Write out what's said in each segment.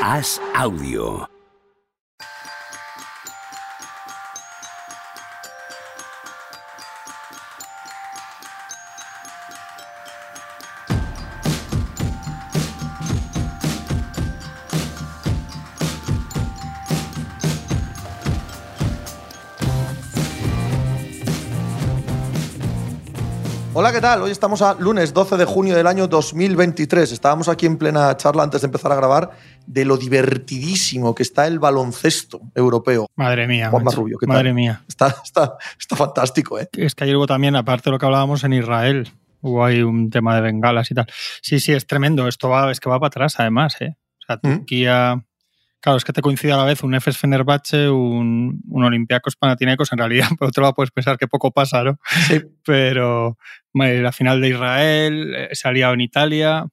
Haz audio. Hola, ¿qué tal? Hoy estamos a lunes 12 de junio del año 2023. Estábamos aquí en plena charla antes de empezar a grabar de lo divertidísimo que está el baloncesto europeo. Madre mía. Macho. Rubio, ¿qué tal? Madre mía. Está, está, está fantástico, ¿eh? Es que ayer hubo también, aparte de lo que hablábamos en Israel, hubo ahí un tema de bengalas y tal. Sí, sí, es tremendo. Esto va, es que va para atrás, además, ¿eh? O sea, ¿Mm? Claro, es que te coincide a la vez un Efes Fenerbahce, un, un Olympiacos Panathinaikos. En realidad, por otro lado, puedes pensar que poco pasa, ¿no? Sí. Pero la final de Israel, eh, se ha liado en Italia.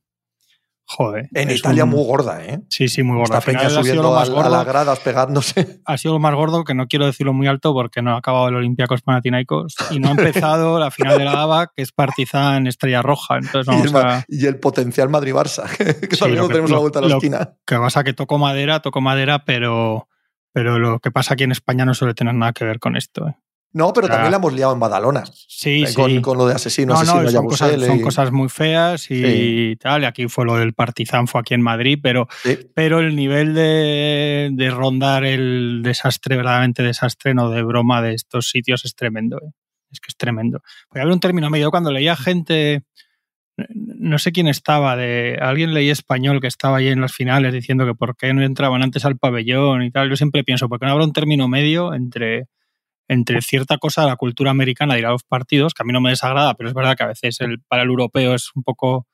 Joder. En Italia un- muy gorda, ¿eh? Sí, sí, muy gorda. Esta peña subiendo a, más a gordo. las gradas, pegándose. ha sido lo más gordo, que no quiero decirlo muy alto porque no ha acabado el Olympiacos Panathinaikos y no ha empezado la final de la ABA, que es Partizan Estrella Roja. Entonces Y el, vamos a... y el potencial Madrid-Barça, que Sí, que- tenemos a la vuelta de la lo- esquina. Que pasa que toco madera, toco madera, pero, pero lo que pasa aquí en España no suele tener nada que ver con esto. ¿eh? No, pero también la hemos liado en Badalona. Sí, eh, sí. con, con lo de asesino, no, asesino, no, son cosas, son y- cosas muy feas y Sí. tal. Y aquí fue lo del Partizan, fue aquí en Madrid, pero Sí. pero el nivel de, de rondar el desastre, verdaderamente desastre, no de broma de estos sitios es tremendo. ¿eh? Es que es tremendo. Voy a ver un término medio. Cuando leía gente, no sé quién estaba, de alguien leí español que estaba ahí en las finales diciendo que por qué no entraban antes al pabellón y tal. Yo siempre pienso, ¿por qué no habrá un término medio entre, entre cierta cosa de la cultura americana de ir a los partidos, que a mí no me desagrada, pero es verdad que a veces el, para el europeo es un poco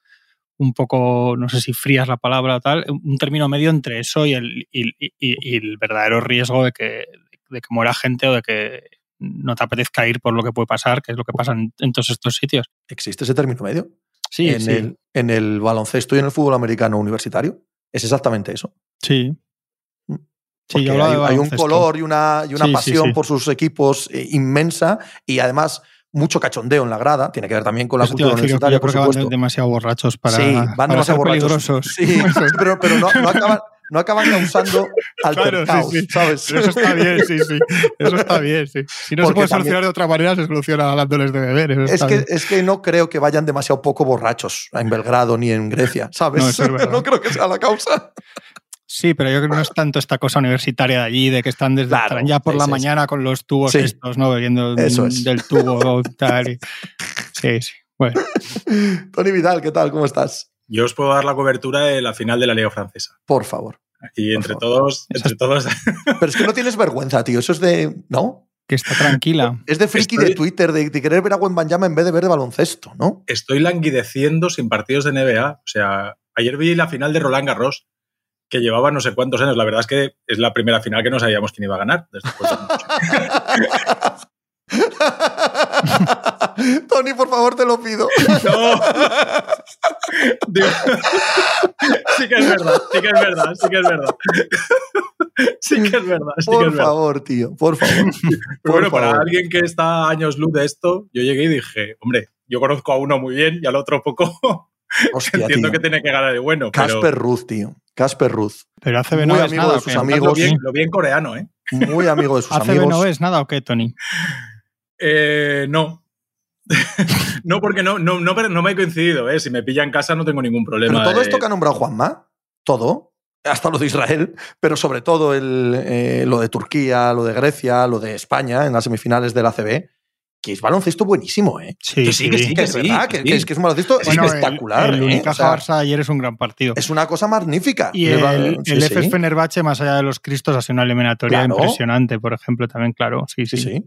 un poco, no sé si fría es la palabra o tal, un término medio entre eso y el, y, y- y el verdadero riesgo de que, de que muera gente o de que no te apetezca ir por lo que puede pasar, que es lo que pasa en, en todos estos sitios. ¿Existe ese término medio? Sí, en, sí, El, en el baloncesto y en el fútbol americano universitario. Es exactamente eso. sí. Sí, yo hay, un color y una, y una Sí, pasión sí. por sus equipos eh, inmensa y además mucho cachondeo en la grada. Tiene que ver también con la Eso cultura yo universitaria, creo por que van supuesto. demasiado borrachos para, sí, van para demasiado ser borrachos. peligrosos. Sí, pero, pero no, no acaban, no acaban causando altercados, sí, sí. ¿sabes? Pero eso está bien, sí, sí. Eso está bien, sí. Si no Porque se puede también- solucionar de otra manera, se soluciona dándoles de beber. eso Es que, bien. es que no creo que vayan demasiado poco borrachos en Belgrado ni en Grecia, ¿sabes? Es no creo que sea la causa. Sí, pero yo creo que no es tanto esta cosa universitaria de allí, de que están desde Claro, estarán ya por la mañana con los tubos Sí. estos, ¿no? Bebiendo Eso es. del tubo tal. y- Sí, sí. Bueno, Tony Vidal, ¿qué tal? ¿Cómo estás? Yo os puedo dar la cobertura de la final de la Liga Francesa. Por favor. Aquí entre favor. todos, entre todos. Pero es que no tienes vergüenza, tío. Eso es de. ¿No? que está tranquila. Es de friki Estoy- de Twitter, de, de querer ver a Wembanyama en vez de ver de baloncesto, ¿no? Estoy languideciendo sin partidos de NBA. O sea, ayer vi la final de Roland Garros, que llevaba no sé cuántos años. La verdad es que es la primera final que no sabíamos quién iba a ganar. Después de. Tony, por favor, te lo pido. No. Digo, sí que es verdad, sí que es verdad, sí que es verdad. Sí que es verdad, sí que Por es verdad. favor, tío, por favor. Pero Por bueno, para alguien que está años luz de esto, yo llegué y dije, hombre, yo conozco a uno muy bien y al otro poco. Hostia, Entiendo tío. que tiene que ganar de bueno, pero Casper Ruth, tío. Casper Ruth. Pero ACB Muy no es amigo nada. de ¿o sus amigos. lo bien, lo bien coreano, ¿eh? Muy amigo de sus ACB amigos. no es nada o qué, Tony. Eh, no. no, porque no, no, no, no me he coincidido, ¿eh? Si me pilla en casa no tengo ningún problema. Pero todo de- esto que ha nombrado Juanma, todo, hasta lo de Israel, pero sobre todo el, eh, lo de Turquía, lo de Grecia, lo de España en las semifinales del ACB, que es baloncesto buenísimo, ¿eh? Sí, Que sí, que sí, Que es verdad, que que, sí. que es, que es un baloncesto Bueno, espectacular. El, el ¿eh? O sea, Barça ayer es un gran partido. es una cosa magnífica. Y el, el sí. FF Fenerbahce, más allá de los Cristos, ha sido una eliminatoria Claro. impresionante, por ejemplo, también, claro. Sí, sí. Sí, sí.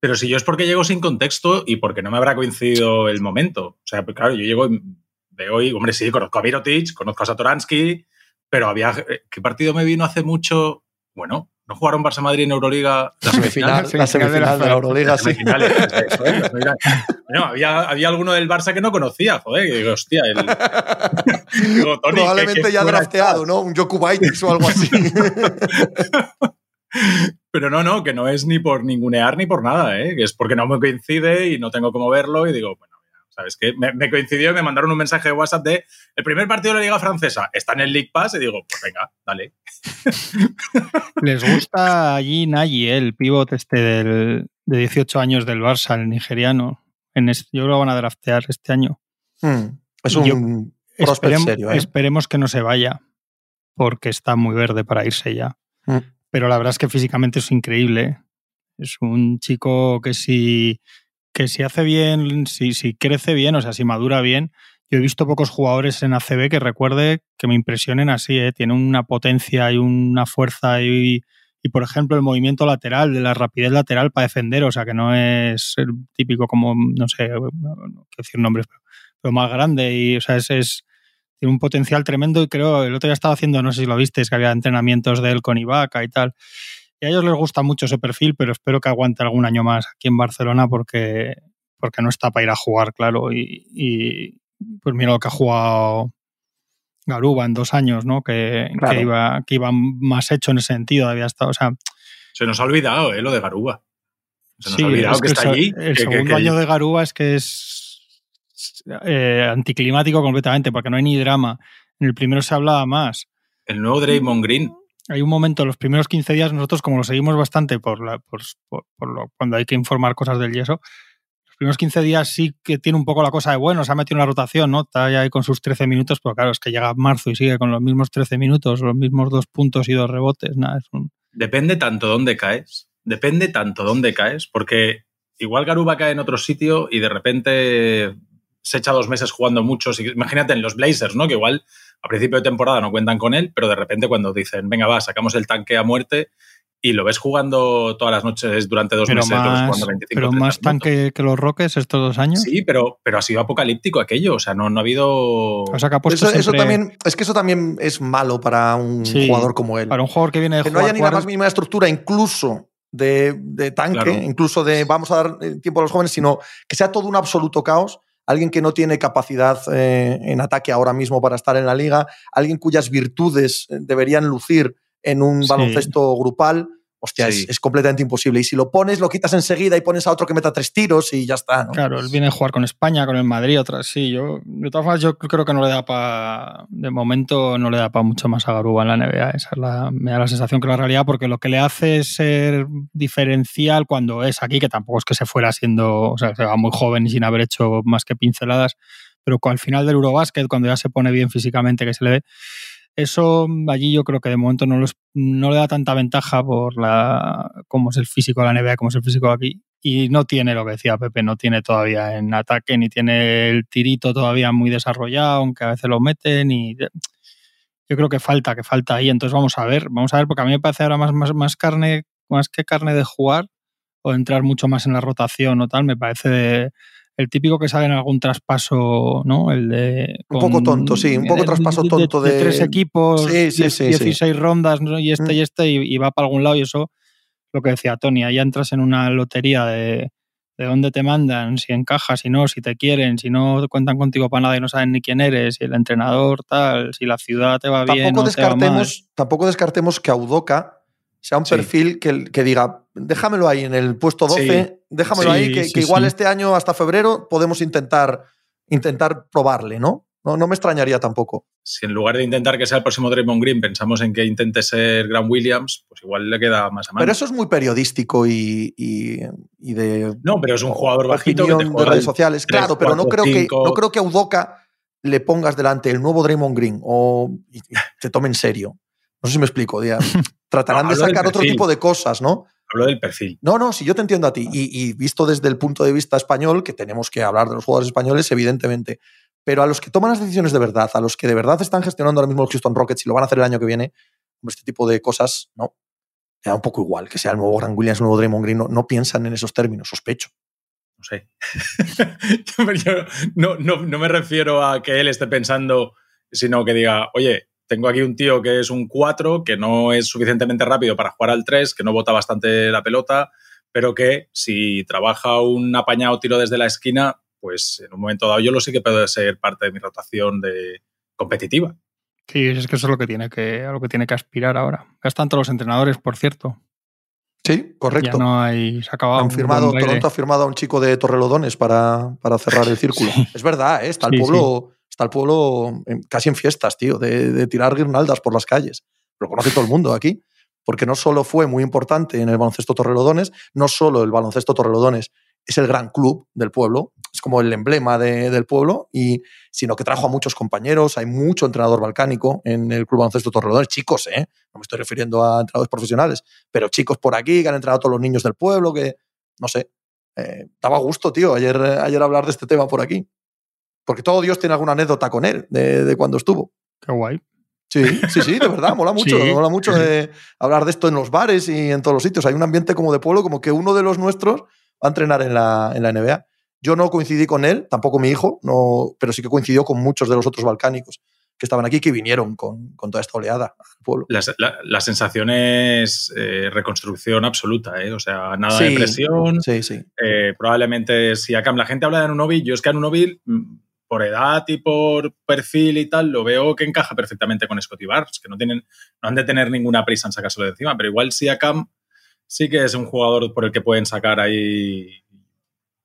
Pero si yo es porque llego sin contexto y porque no me habrá coincidido el momento. O sea, pues claro, yo llego y veo y, hombre, sí, conozco a Mirotic, conozco a Satoransky, pero había. eh, ¿Qué partido me vino hace mucho? Bueno, ¿no jugaron Barça-Madrid en Euroliga? La semifinal, la semifinal de la Euroliga, sí. Bueno, había, había alguno del Barça que no conocía, joder, que digo, hostia, el... Digo, Tony, Probablemente que- que ya drafteado. ¿no? Un Jokubaitis o algo así. Pero no, no, que no es ni por ningunear ni por nada, ¿eh? que es porque no me coincide y no tengo cómo verlo y digo, bueno, ¿Sabes? Que me, me coincidió y me mandaron un mensaje de WhatsApp de el primer partido de la Liga Francesa está en el League Pass y digo, pues venga, dale. Les gusta allí Nagy, ¿eh? el pivot este del, de 18 años del Barça, el nigeriano. En este, yo creo que van a draftear este año. Hmm, Es un Yo- prospect Esperem- serio, ¿eh? Esperemos que no se vaya, porque está muy verde para irse ya. Mm. Pero la verdad es que físicamente es increíble. Es un chico que si, que si hace bien, si, si crece bien, o sea, si madura bien. Yo he visto pocos jugadores en ACB que recuerde que me impresionen así. ¿eh? Tiene una potencia y una fuerza y, y, por ejemplo, el movimiento lateral, de la rapidez lateral para defender. O sea, que no es el típico como, no sé, no quiero decir nombres, pero, pero más grande. Y, o sea, es, es- tiene un potencial tremendo y creo, el otro día estaba haciendo, no sé si lo viste, es que había entrenamientos de él con Ibaka y tal. Y a ellos les gusta mucho ese perfil, pero espero que aguante algún año más aquí en Barcelona porque, porque no está para ir a jugar, claro. Y, y, pues mira lo que ha jugado Garuba en dos años, ¿no? Que, Claro. que iba, que iba más hecho en ese sentido, había estado, o sea, Se nos ha olvidado, ¿eh? Lo de Garuba. Se nos Sí, ha olvidado es que, está el, allí. El que- que- segundo que- año de Garuba es que es eh, anticlimático completamente, porque no hay ni drama. En el primero se hablaba más. El nuevo Draymond Green. Hay un momento, los primeros 15 días, nosotros como lo seguimos bastante por, la, por, por- por lo, cuando hay que informar cosas del yeso, los primeros 15 días sí que tiene un poco la cosa de, bueno, se ha metido una rotación, ¿no? Está ya ahí con sus 13 minutos, pero claro, es que llega marzo y sigue con los mismos 13 minutos, los mismos dos puntos y dos rebotes, nada, es un... Depende tanto dónde caes. Depende tanto dónde caes, porque igual Garuba cae en otro sitio y de repente se echa dos meses jugando mucho. Si- Imagínate en los Blazers, ¿no? Que igual a principio de temporada no cuentan con él, pero de repente cuando dicen, venga, va, sacamos el tanque a muerte y lo ves jugando todas las noches durante dos Pero meses, lo ves más, jugando 25 pero 30 más tanque que los Rockets estos dos años. Sí, pero, pero ha sido apocalíptico aquello. O sea, no, no ha habido. O sea, que ha puesto Eso, también, es que eso también es malo para un Sí, jugador como él. para un jugador que viene de que no haya ni la más 40 mínima estructura, incluso de, de tanque, Claro. incluso de vamos a dar tiempo a los jóvenes, sino que sea todo un absoluto caos. Alguien que no tiene capacidad eh, en ataque ahora mismo para estar en la liga, alguien cuyas virtudes eh, deberían lucir en un Sí. baloncesto grupal. Hostia, Sí. es, es completamente imposible. Y si lo pones, lo quitas enseguida y pones a otro que meta tres tiros y ya está. ¿no? Claro, él viene a jugar con España, con el Madrid, otras sí. Yo, de todas formas, yo creo que no le da para. De momento, no le da para mucho más a Garuba en la NBA. Esa es la, me da la sensación que la realidad, porque lo que le hace es ser diferencial cuando es aquí, que tampoco es que se fuera siendo. O sea, se va muy joven y sin haber hecho más que pinceladas. Pero al final del Eurobásquet, cuando ya se pone bien físicamente, que se le ve. Eso allí yo creo que de momento no, los- no le da tanta ventaja por la cómo es el físico de la NBA, cómo es el físico aquí. Y no tiene lo que decía Pepe, no tiene todavía en ataque, ni tiene el tirito todavía muy desarrollado, aunque a veces lo meten. Y yo creo que falta, que falta ahí. Entonces vamos a ver, vamos a ver, porque a mí me parece ahora más, más, más carne, más que carne de jugar o entrar mucho más en la rotación o tal, me parece de- el típico que sale en algún traspaso, ¿no? El de. Un poco tonto, sí, un poco traspaso tonto de- tres equipos, Sí, sí, diez- sí, sí. 16 rondas, ¿no? y este Mm. y este, y, y va para algún lado, y eso, lo que decía Tony, ahí entras en una lotería de, de dónde te mandan, si encajas, si no, si te quieren, si no cuentan contigo para nada y no saben ni quién eres, si el entrenador tal, si la ciudad te va bien. tampoco, o te va mal. descartemos, tampoco descartemos que Audoca sea un Sí. perfil que, que diga, déjamelo ahí en el puesto 12, Sí. déjamelo Sí, ahí, que, igual este año hasta febrero podemos intentar, intentar probarle, ¿no? ¿no? No me extrañaría tampoco. Si en lugar de intentar que sea el próximo Draymond Green pensamos en que intente ser Grant Williams, pues igual le queda más a mano. Pero eso es muy periodístico y, y- y de no, pero es un jugador bajito que te opinión de redes sociales. claro, pero no creo, que, no creo que a Udoca le pongas delante el nuevo Draymond Green o te tome en serio. No sé si me explico. Día. Tratarán No, de sacar otro tipo de cosas, ¿no? Hablo del perfil. No, no, si yo te entiendo a ti. Y, y visto desde el punto de vista español, que tenemos que hablar de los jugadores españoles, evidentemente. Pero a los que toman las decisiones de verdad, a los que de verdad están gestionando ahora mismo los Houston Rockets y lo van a hacer el año que viene, este tipo de cosas, no. Me da un poco igual que sea el nuevo Grant Williams, el nuevo Draymond Green. No, no piensan en esos términos, sospecho. No sé. Yo no, no, no me refiero a que él esté pensando, sino que diga, oye, tengo aquí un tío que es un 4, que no es suficientemente rápido para jugar al 3, que no bota bastante la pelota, pero que si trabaja un apañado tiro desde la esquina, pues en un momento dado yo lo sí que puede ser parte de mi rotación de competitiva. Sí, es que eso es lo que tiene que, a lo que tiene que aspirar ahora. Ya están todos los entrenadores, por cierto. Sí, correcto. Ya no hay. Se ha acabado. Han firmado. Toronto ha firmado a un chico de Torrelodones para, para cerrar el círculo. Sí. Es verdad, ¿eh? está el Sí, pueblo, está pueblo casi en fiestas, tío, de, tirar guirnaldas por las calles. Lo conoce todo el mundo aquí. Porque no solo fue muy importante en el baloncesto Torrelodones, no solo el baloncesto Torrelodones es el gran club del pueblo, es como el emblema de- del pueblo, y, sino que trajo a muchos compañeros, hay mucho entrenador balcánico en el club baloncesto Torrelodones, chicos, ¿eh? no me estoy refiriendo a entrenadores profesionales, pero chicos por aquí que han entrenado todos los niños del pueblo, que, no sé, eh, daba gusto, tío, ayer, ayer hablar de este tema por aquí. Porque todo Dios tiene alguna anécdota con él, de, de cuando estuvo. Qué guay. Sí, sí, sí, de verdad, mola mucho, Sí, mola mucho sí, de hablar de esto en los bares y en todos los sitios. Hay un ambiente como de pueblo, como que uno de los nuestros va a entrenar en la, en la NBA. Yo no coincidí con él, tampoco mi hijo, no, pero sí que coincidió con muchos de los otros balcánicos que estaban aquí, que vinieron con, con toda esta oleada al pueblo. La, la- la sensación es eh, reconstrucción absoluta, ¿eh? O sea, nada Sí. de presión. Sí, sí. Eh, probablemente si Acam, la gente habla de Anunobi, yo es que Anunobi, mm, por edad y por perfil y tal, lo veo que encaja perfectamente con Scotty Barnes, que no tienen, no han de tener ninguna prisa en sacárselo de encima, pero igual si Acam sí que es un jugador por el que pueden sacar ahí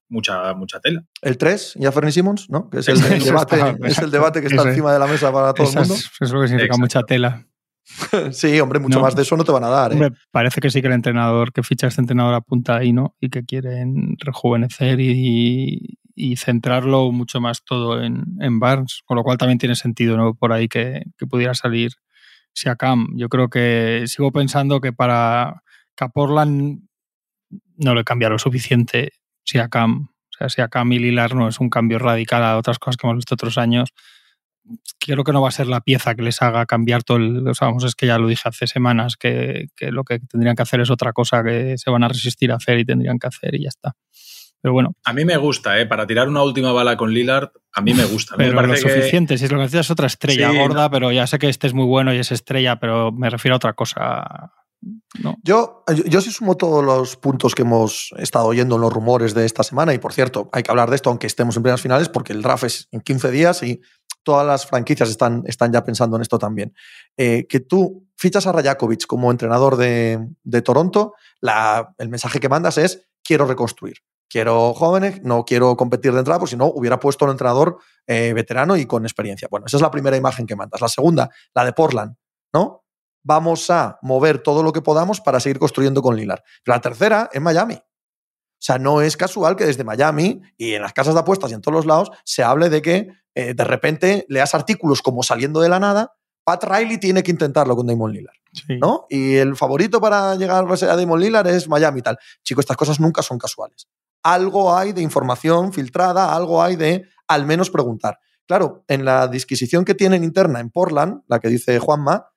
mucha, mucha tela. El 3, ya Fernie Simmons, ¿no? Que es el, debate, está- es el debate que está encima de la mesa para todo el mundo. es, es lo que significa Exacto. mucha tela. Sí, hombre, mucho No. más de eso no te van a dar. ¿eh? Hombre, parece que sí que el entrenador que ficha a este entrenador apunta ahí, ¿no? Y que quieren rejuvenecer y, y centrarlo mucho más todo en, en Barnes, con lo cual también tiene sentido, ¿no? Por ahí que, que pudiera salir Siakam. Yo creo que sigo pensando que para que no le cambia lo suficiente Siakam. O sea, Siakam y Lilar no es un cambio radical a otras cosas que hemos visto otros años creo que no va a ser la pieza que les haga cambiar todo el. O sea, vamos, es que ya lo dije hace semanas, que, que lo que tendrían que hacer es otra cosa que se van a resistir a hacer y tendrían que hacer y ya está. Pero bueno, A mí me gusta, ¿eh? Para tirar una última bala con Lillard, a mí me gusta. A mí me pero lo que- suficiente. Si es lo que necesitas es otra estrella Sí, gorda, pero ya sé que este es muy bueno y es estrella, pero me refiero a otra cosa. No. Yo, yo, yo sí sumo todos los puntos que hemos estado oyendo en los rumores de esta semana. Y por cierto, hay que hablar de esto aunque estemos en primeras finales, porque el draft es en 15 días y todas las franquicias están, están ya pensando en esto también. Eh, que tú fichas a Rajakovic como entrenador de, de Toronto, la, el mensaje que mandas es: quiero reconstruir. Quiero jóvenes, no quiero competir de entrada, porque si no, hubiera puesto un entrenador eh, veterano y con experiencia. Bueno, esa es la primera imagen que mandas. La segunda, la de Portland, ¿no? Vamos a mover todo lo que podamos para seguir construyendo con Lillard. Pero la tercera es Miami. O sea, no es casual que desde Miami y en las casas de apuestas y en todos los lados se hable de que eh, de repente leas artículos como saliendo de la nada, Pat Riley tiene que intentarlo con Damon Lillard, Sí. ¿no? Y el favorito para llegar a Damon Lillard es Miami y tal. Chico, estas cosas nunca son casuales. Algo hay de información filtrada, algo hay de al menos preguntar. Claro, en la disquisición que tienen interna en Portland, la que dice Juanma,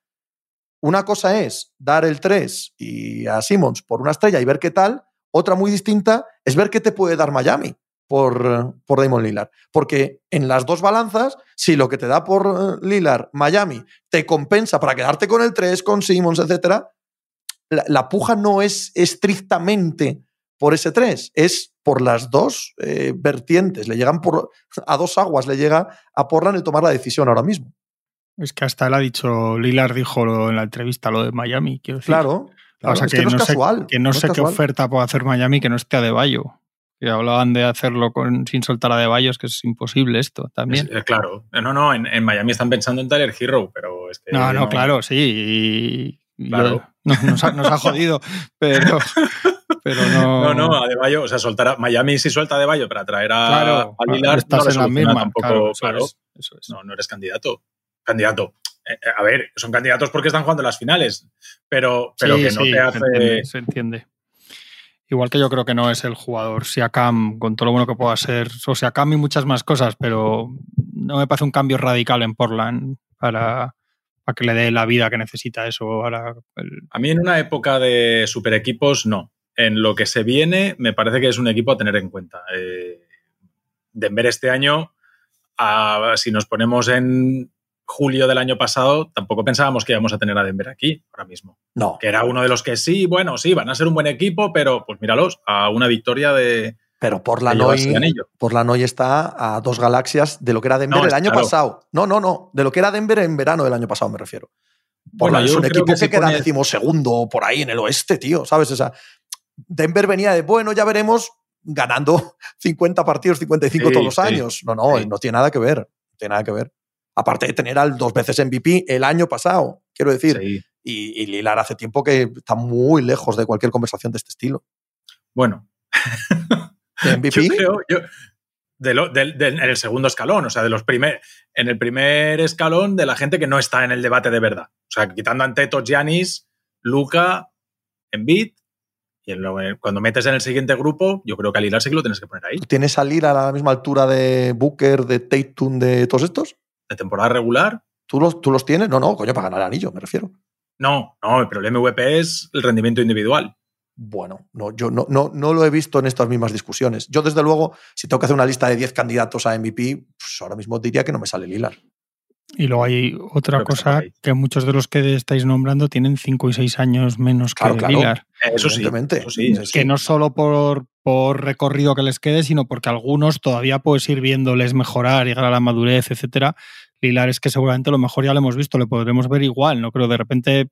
una cosa es dar el 3 y a Simmons por una estrella y ver qué tal. Otra muy distinta es ver qué te puede dar Miami por, por Damon Lillard. Porque en las dos balanzas, si lo que te da por eh, Lillard Miami te compensa para quedarte con el 3, con Simmons, etc., la, la puja no es estrictamente por ese 3, es por las dos eh, vertientes. Le llegan por, a dos aguas, le llega a Portland el tomar la decisión ahora mismo. Es que hasta él ha dicho, Lilar dijo lo- en la entrevista lo de Miami, quiero decir. Claro. claro, o sea, es que, que no, es sé, casual. que no sé qué oferta puede hacer Miami que no esté a De Bayo. Que hablaban de hacerlo con, sin soltar a De Bayo, es que es imposible esto también. Es- eh, claro. No, no, en, en Miami están pensando en Tyler Hero, pero es que. no, no, claro, sí. Claro. no- nos, ha, nos ha jodido, pero, pero no. No, no, a Debayo, o sea, soltar a, Miami si suelta a Debayo para traer a, Claro, a Lillard, estás no le en la misma. tampoco, claro, eso claro. es, eso es. No, no eres candidato. Candidato. Eh, eh, a ver, son candidatos porque están jugando las finales, pero, pero Sí, que no sí, te se hace. entiende, se entiende. Igual que yo creo que no es el jugador Siakam, con todo lo bueno que pueda ser, o Siakam y muchas más cosas, pero no me parece un cambio radical en Portland para, para que le dé la vida que necesita eso ahora. el- A mí en una época de super equipos, no. En lo que se viene, me parece que es un equipo a tener en cuenta. Eh, Denver este año, a- si nos ponemos en julio del año pasado, tampoco pensábamos que íbamos a tener a Denver aquí ahora mismo. No. Que era uno de los que sí, bueno, sí, van a ser un buen equipo, pero pues míralos, a una victoria de, Pero Portland llevarse hoy, está a dos galaxias de lo que era Denver No, el año claro. pasado. No, no, no. De lo que era Denver en verano del año pasado, me refiero. Portland es un equipo que, queda pone... decimosegundo por ahí en el oeste, tío, ¿sabes? O sea, Denver venía de, bueno, ya veremos, ganando 50 partidos, 55 sí, todos los sí, años. No, no, sí. no tiene nada que ver. No tiene nada que ver. Aparte de tener al dos veces MVP el año pasado, quiero decir. Y, y Lilar hace tiempo que está muy lejos de cualquier conversación de este estilo. Bueno. ¿De MVP? Yo creo, yo, de lo, de, de, en el segundo escalón, o sea, de los primer, en el primer escalón de la gente que no está en el debate de verdad. O sea, quitando ante Giannis, Luca, Embiid, y en, cuando metes en el siguiente grupo, yo creo que a Lillard sí que lo tienes que poner ahí. ¿Tienes a a la misma altura de Booker, de Tatum, de todos estos? ¿De temporada regular? ¿Tú los, ¿Tú los tienes? No, no, coño, para ganar el anillo, me refiero. No, no, pero el MVP es el rendimiento individual. Bueno, no, yo no, no, no, lo he visto en estas mismas discusiones. Yo, desde luego, si tengo que hacer una lista de 10 candidatos a MVP, pues ahora mismo diría que no me sale Lilar. Y luego hay otra Creo cosa que, que, muchos de los que estáis nombrando tienen 5 y 6 años menos claro, que claro. Lilar. Eso sí, eso sí, eso sí. Que no solo por, por recorrido que les quede, sino porque algunos todavía puedes ir viéndoles mejorar, llegar a la madurez, etcétera. Lilar es que seguramente lo mejor ya lo hemos visto, lo podremos ver igual, ¿no? Creo de repente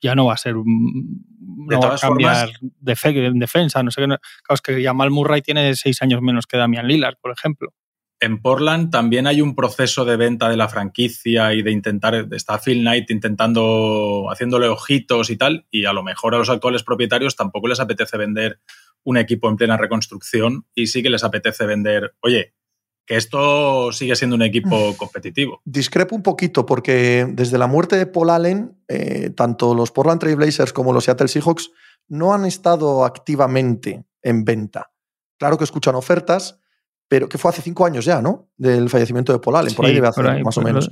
ya no va a ser no va a cambiar formas, de fe, en defensa. No sé qué. Claro, es que Jamal Murray tiene seis años menos que Damian Lillard, por ejemplo. En Portland también hay un proceso de venta de la franquicia y de intentar, está Phil Knight intentando, haciéndole ojitos y tal, y a lo mejor a los actuales propietarios tampoco les apetece vender un equipo en plena reconstrucción y sí que les apetece vender, oye, que esto sigue siendo un equipo competitivo. Discrepo un poquito porque desde la muerte de Paul Allen, eh, tanto los Portland Trail Blazers como los Seattle Seahawks no han estado activamente en venta. Claro que escuchan ofertas, pero que fue hace cinco años ya, ¿no? Del fallecimiento de Paul Allen, por ahí debe hacer ahí, más o menos.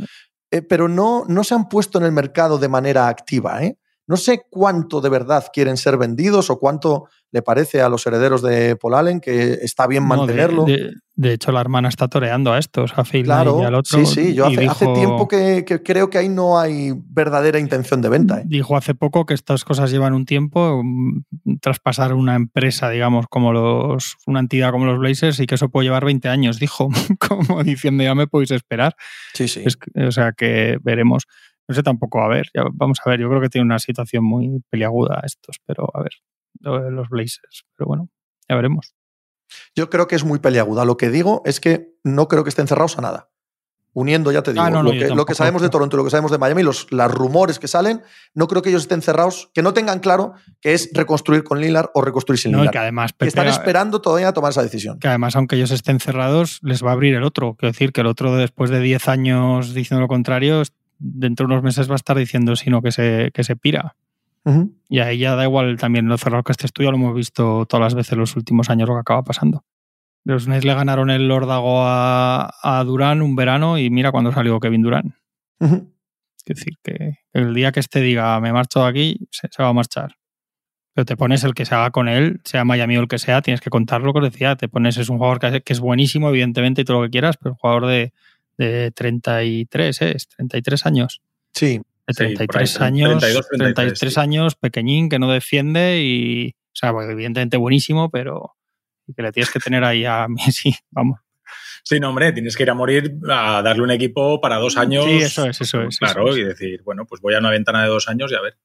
Eh, pero no, no se han puesto en el mercado de manera activa, ¿eh? No sé cuánto de verdad quieren ser vendidos o cuánto le parece a los herederos de Paul Allen que está bien no, mantenerlo. De, de, de, hecho, la hermana está toreando a estos, a Phil claro, y al otro. Sí, sí, yo hace, dijo, hace tiempo que, que, creo que ahí no hay verdadera intención de venta. ¿eh? Dijo hace poco que estas cosas llevan un tiempo, mm, traspasar una empresa, digamos, como los, una entidad como los Blazers y que eso puede llevar 20 años, dijo, como diciendo ya me podéis esperar. Sí, sí. Es, o sea que veremos. No sé tampoco, a ver, ya vamos a ver, yo creo que tiene una situación muy peliaguda estos, pero a ver, los Blazers, pero bueno, ya veremos. Yo creo que es muy peliaguda. Lo que digo es que no creo que estén cerrados a nada. Uniendo, ya te digo, ah, no, no, lo, que, lo, que, sabemos de Toronto, lo que sabemos de Miami, los, los rumores que salen, no creo que ellos estén cerrados, que no tengan claro que es reconstruir con Lillard o reconstruir sin Lillard. No, que además, que están esperando todavía a tomar esa decisión. Que además, aunque ellos estén cerrados, les va a abrir el otro. Quiero decir que el otro, después de 10 años diciendo lo contrario, dentro de unos meses va a estar diciendo sino que se, que se pira. Uh -huh. Y ahí ya da igual también lo cerrado que este estudio, lo hemos visto todas las veces en los últimos años lo que acaba pasando. Los Nets le ganaron el Lordago a, a Durán un verano y mira cuando salió Kevin Durán. Uh -huh. Es decir, que el día que este diga me marcho de aquí, se, se, va a marchar. Pero te pones el que se haga con él, sea Miami o el que sea, tienes que contar lo que os decía. Te pones, es un jugador que, que es buenísimo, evidentemente, y todo lo que quieras, pero un jugador de, de 33, ¿eh? 33 años. Sí. De 33 sí, años, 32, 33, 33 sí. años, pequeñín, que no defiende y, o sea, pues, evidentemente buenísimo, pero que le tienes que tener ahí a Messi, vamos. Sí, no, hombre, tienes que ir a morir a darle un equipo para dos años. Sí, eso es, eso es. Claro, eso es. y decir, bueno, pues voy a una ventana de dos años y a ver.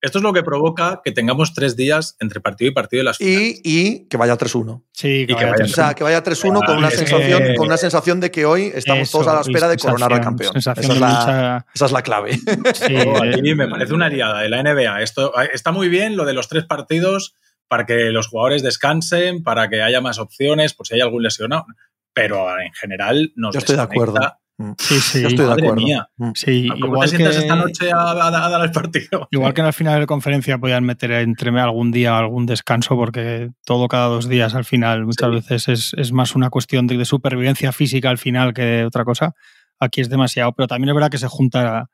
Esto es lo que provoca que tengamos tres días entre partido y partido de las y, y, que vaya 3-1. Sí, que, y vaya, vaya 3-1. O sea, que vaya 3-1 con, una sensación, que... con una sensación de que hoy estamos Eso, todos a la espera de coronar al campeón. Esa es, la, esa es, la, clave. Sí, aquí me parece una liada de la NBA. Esto está muy bien lo de los tres partidos para que los jugadores descansen, para que haya más opciones, por si hay algún lesionado. Pero en general nos Yo estoy de acuerdo. Sí, sí. Yo estoy Madre de acuerdo. Mía. Sí, ¿Cómo igual te sientes que, esta noche a, a, a, dar el partido? Igual que en el final de conferencia podían meter entre algún día algún descanso, porque todo cada dos días al final muchas sí. veces es, es, más una cuestión de, de, supervivencia física al final que otra cosa. Aquí es demasiado, pero también es verdad que se junta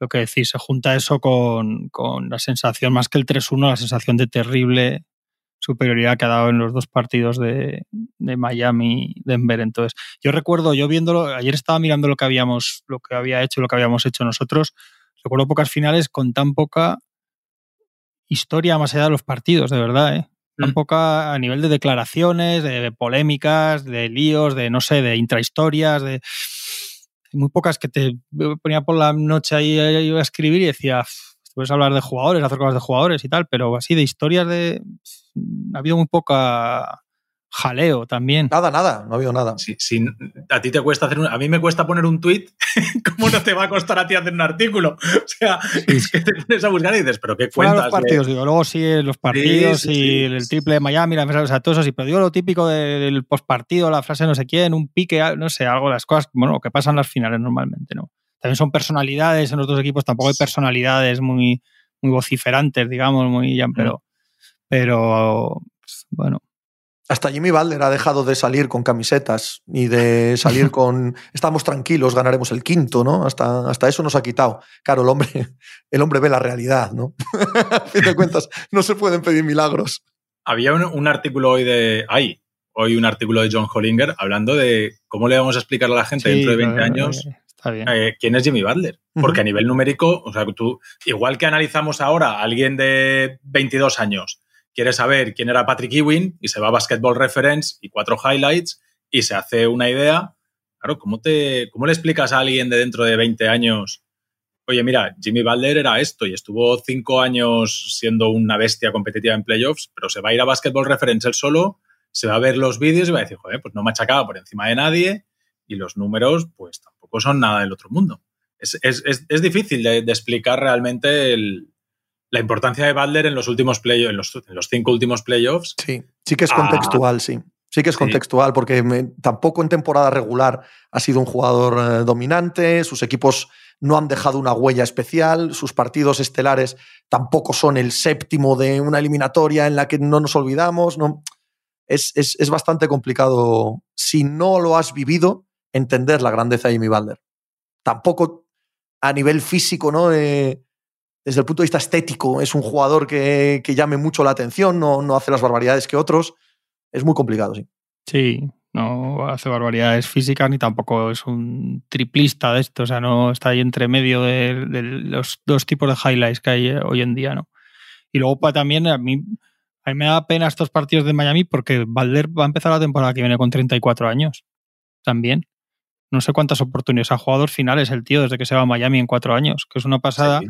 lo que decís, se junta eso con, con la sensación, más que el 3-1, la sensación de terrible superioridad que ha dado en los dos partidos de, de Miami Denver entonces yo recuerdo yo viéndolo ayer estaba mirando lo que habíamos lo que había hecho lo que habíamos hecho nosotros recuerdo pocas finales con tan poca historia más allá de los partidos de verdad ¿eh? tan mm. poca a nivel de declaraciones de polémicas de líos de no sé de intrahistorias de muy pocas que te ponía por la noche ahí iba a escribir y decía, puedes hablar de jugadores, hacer cosas de jugadores y tal, pero así de historias de... Ha habido muy poca jaleo también. Nada, nada, no ha habido nada. Si, a ti te cuesta hacer un, a mí me cuesta poner un tweet, ¿cómo no te va a costar a ti hacer un artículo? O sea, es que te pones a buscar y dices, pero qué cuentas. los partidos, digo, luego sí los partidos y el triple de Miami, la frase, o sea, todo eso sí, pero digo lo típico del postpartido, la frase no sé quién, un pique, no sé, algo, las cosas, bueno, que pasan las finales normalmente, ¿no? También son personalidades en los dos equipos, tampoco hay personalidades muy, muy vociferantes, digamos, muy, pero, pero pues, bueno, hasta Jimmy Balder ha dejado de salir con camisetas y de salir con estamos tranquilos, ganaremos el quinto, ¿no? Hasta, hasta eso nos ha quitado. Claro, el hombre, el hombre ve la realidad, ¿no? a fin de cuentas, no se pueden pedir milagros. Había un, artículo hoy de. Hay hoy un artículo de John Hollinger hablando de cómo le vamos a explicar a la gente dentro de 20 años eh, quién es Jimmy Butler. Porque a nivel numérico, o sea, tú, igual que analizamos ahora a alguien de 22 años quiere saber quién era Patrick Ewing y se va a Basketball Reference y cuatro highlights y se hace una idea. Claro, ¿cómo, te, cómo le explicas a alguien de dentro de 20 años? Oye, mira, Jimmy Butler era esto y estuvo cinco años siendo una bestia competitiva en playoffs, pero se va a ir a Basketball Reference él solo, se va a ver los vídeos y va a decir, joder, pues no machacaba por encima de nadie y los números, pues tampoco son nada del otro mundo. Es, difícil de explicar realmente el, la importancia de Butler en los últimos playoffs, en los, cinco últimos playoffs. Sí, sí que es contextual, sí. Sí que es contextual, porque tampoco en temporada regular ha sido un jugador eh, dominante, sus equipos no han dejado una huella especial, sus partidos estelares tampoco son el séptimo de una eliminatoria en la que no nos olvidamos. No. Es, bastante complicado, si no lo has vivido, entender la grandeza de Jimmy Butler. Tampoco a nivel físico, ¿no? Desde el punto de vista estético, es un jugador que, llame mucho la atención, no, no hace las barbaridades que otros. Es muy complicado, sí. Sí, no hace barbaridades físicas ni tampoco es un triplista de esto, o sea, no está ahí entre medio de, los dos tipos de highlights que hay eh, hoy en día, ¿no? Y luego pues, también a mí, a mí me da pena estos partidos de Miami porque Valder va a empezar la temporada que viene con 34 años también. No sé cuántas oportunidades ha jugado finales el tío desde que se va a Miami en cuatro años, que es una pasada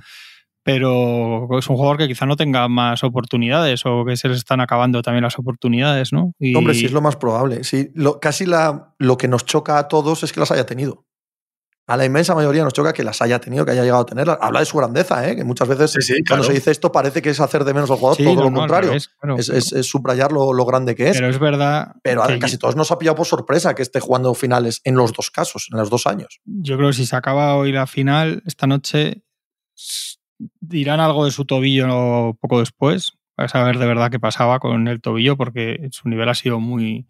pero es un jugador que quizá no tenga más oportunidades o que se les están acabando también las oportunidades, ¿no? Hombre, sí es lo más probable. Sí, lo, casi la, lo que nos choca a todos es que las haya tenido. A la inmensa mayoría nos choca que las haya tenido, que haya llegado a tenerlas. Habla de su grandeza, ¿eh? que muchas veces cuando se dice esto parece que es hacer de menos al jugador, todo lo contrario. es, subrayar lo, grande que es. Pero es verdad. Pero casi todos nos ha pillado por sorpresa que esté jugando finales en los dos casos, en los dos años. Yo creo que si se acaba hoy la final, esta noche dirán algo de su tobillo poco después, para saber de verdad qué pasaba con el tobillo, porque su nivel ha sido muy,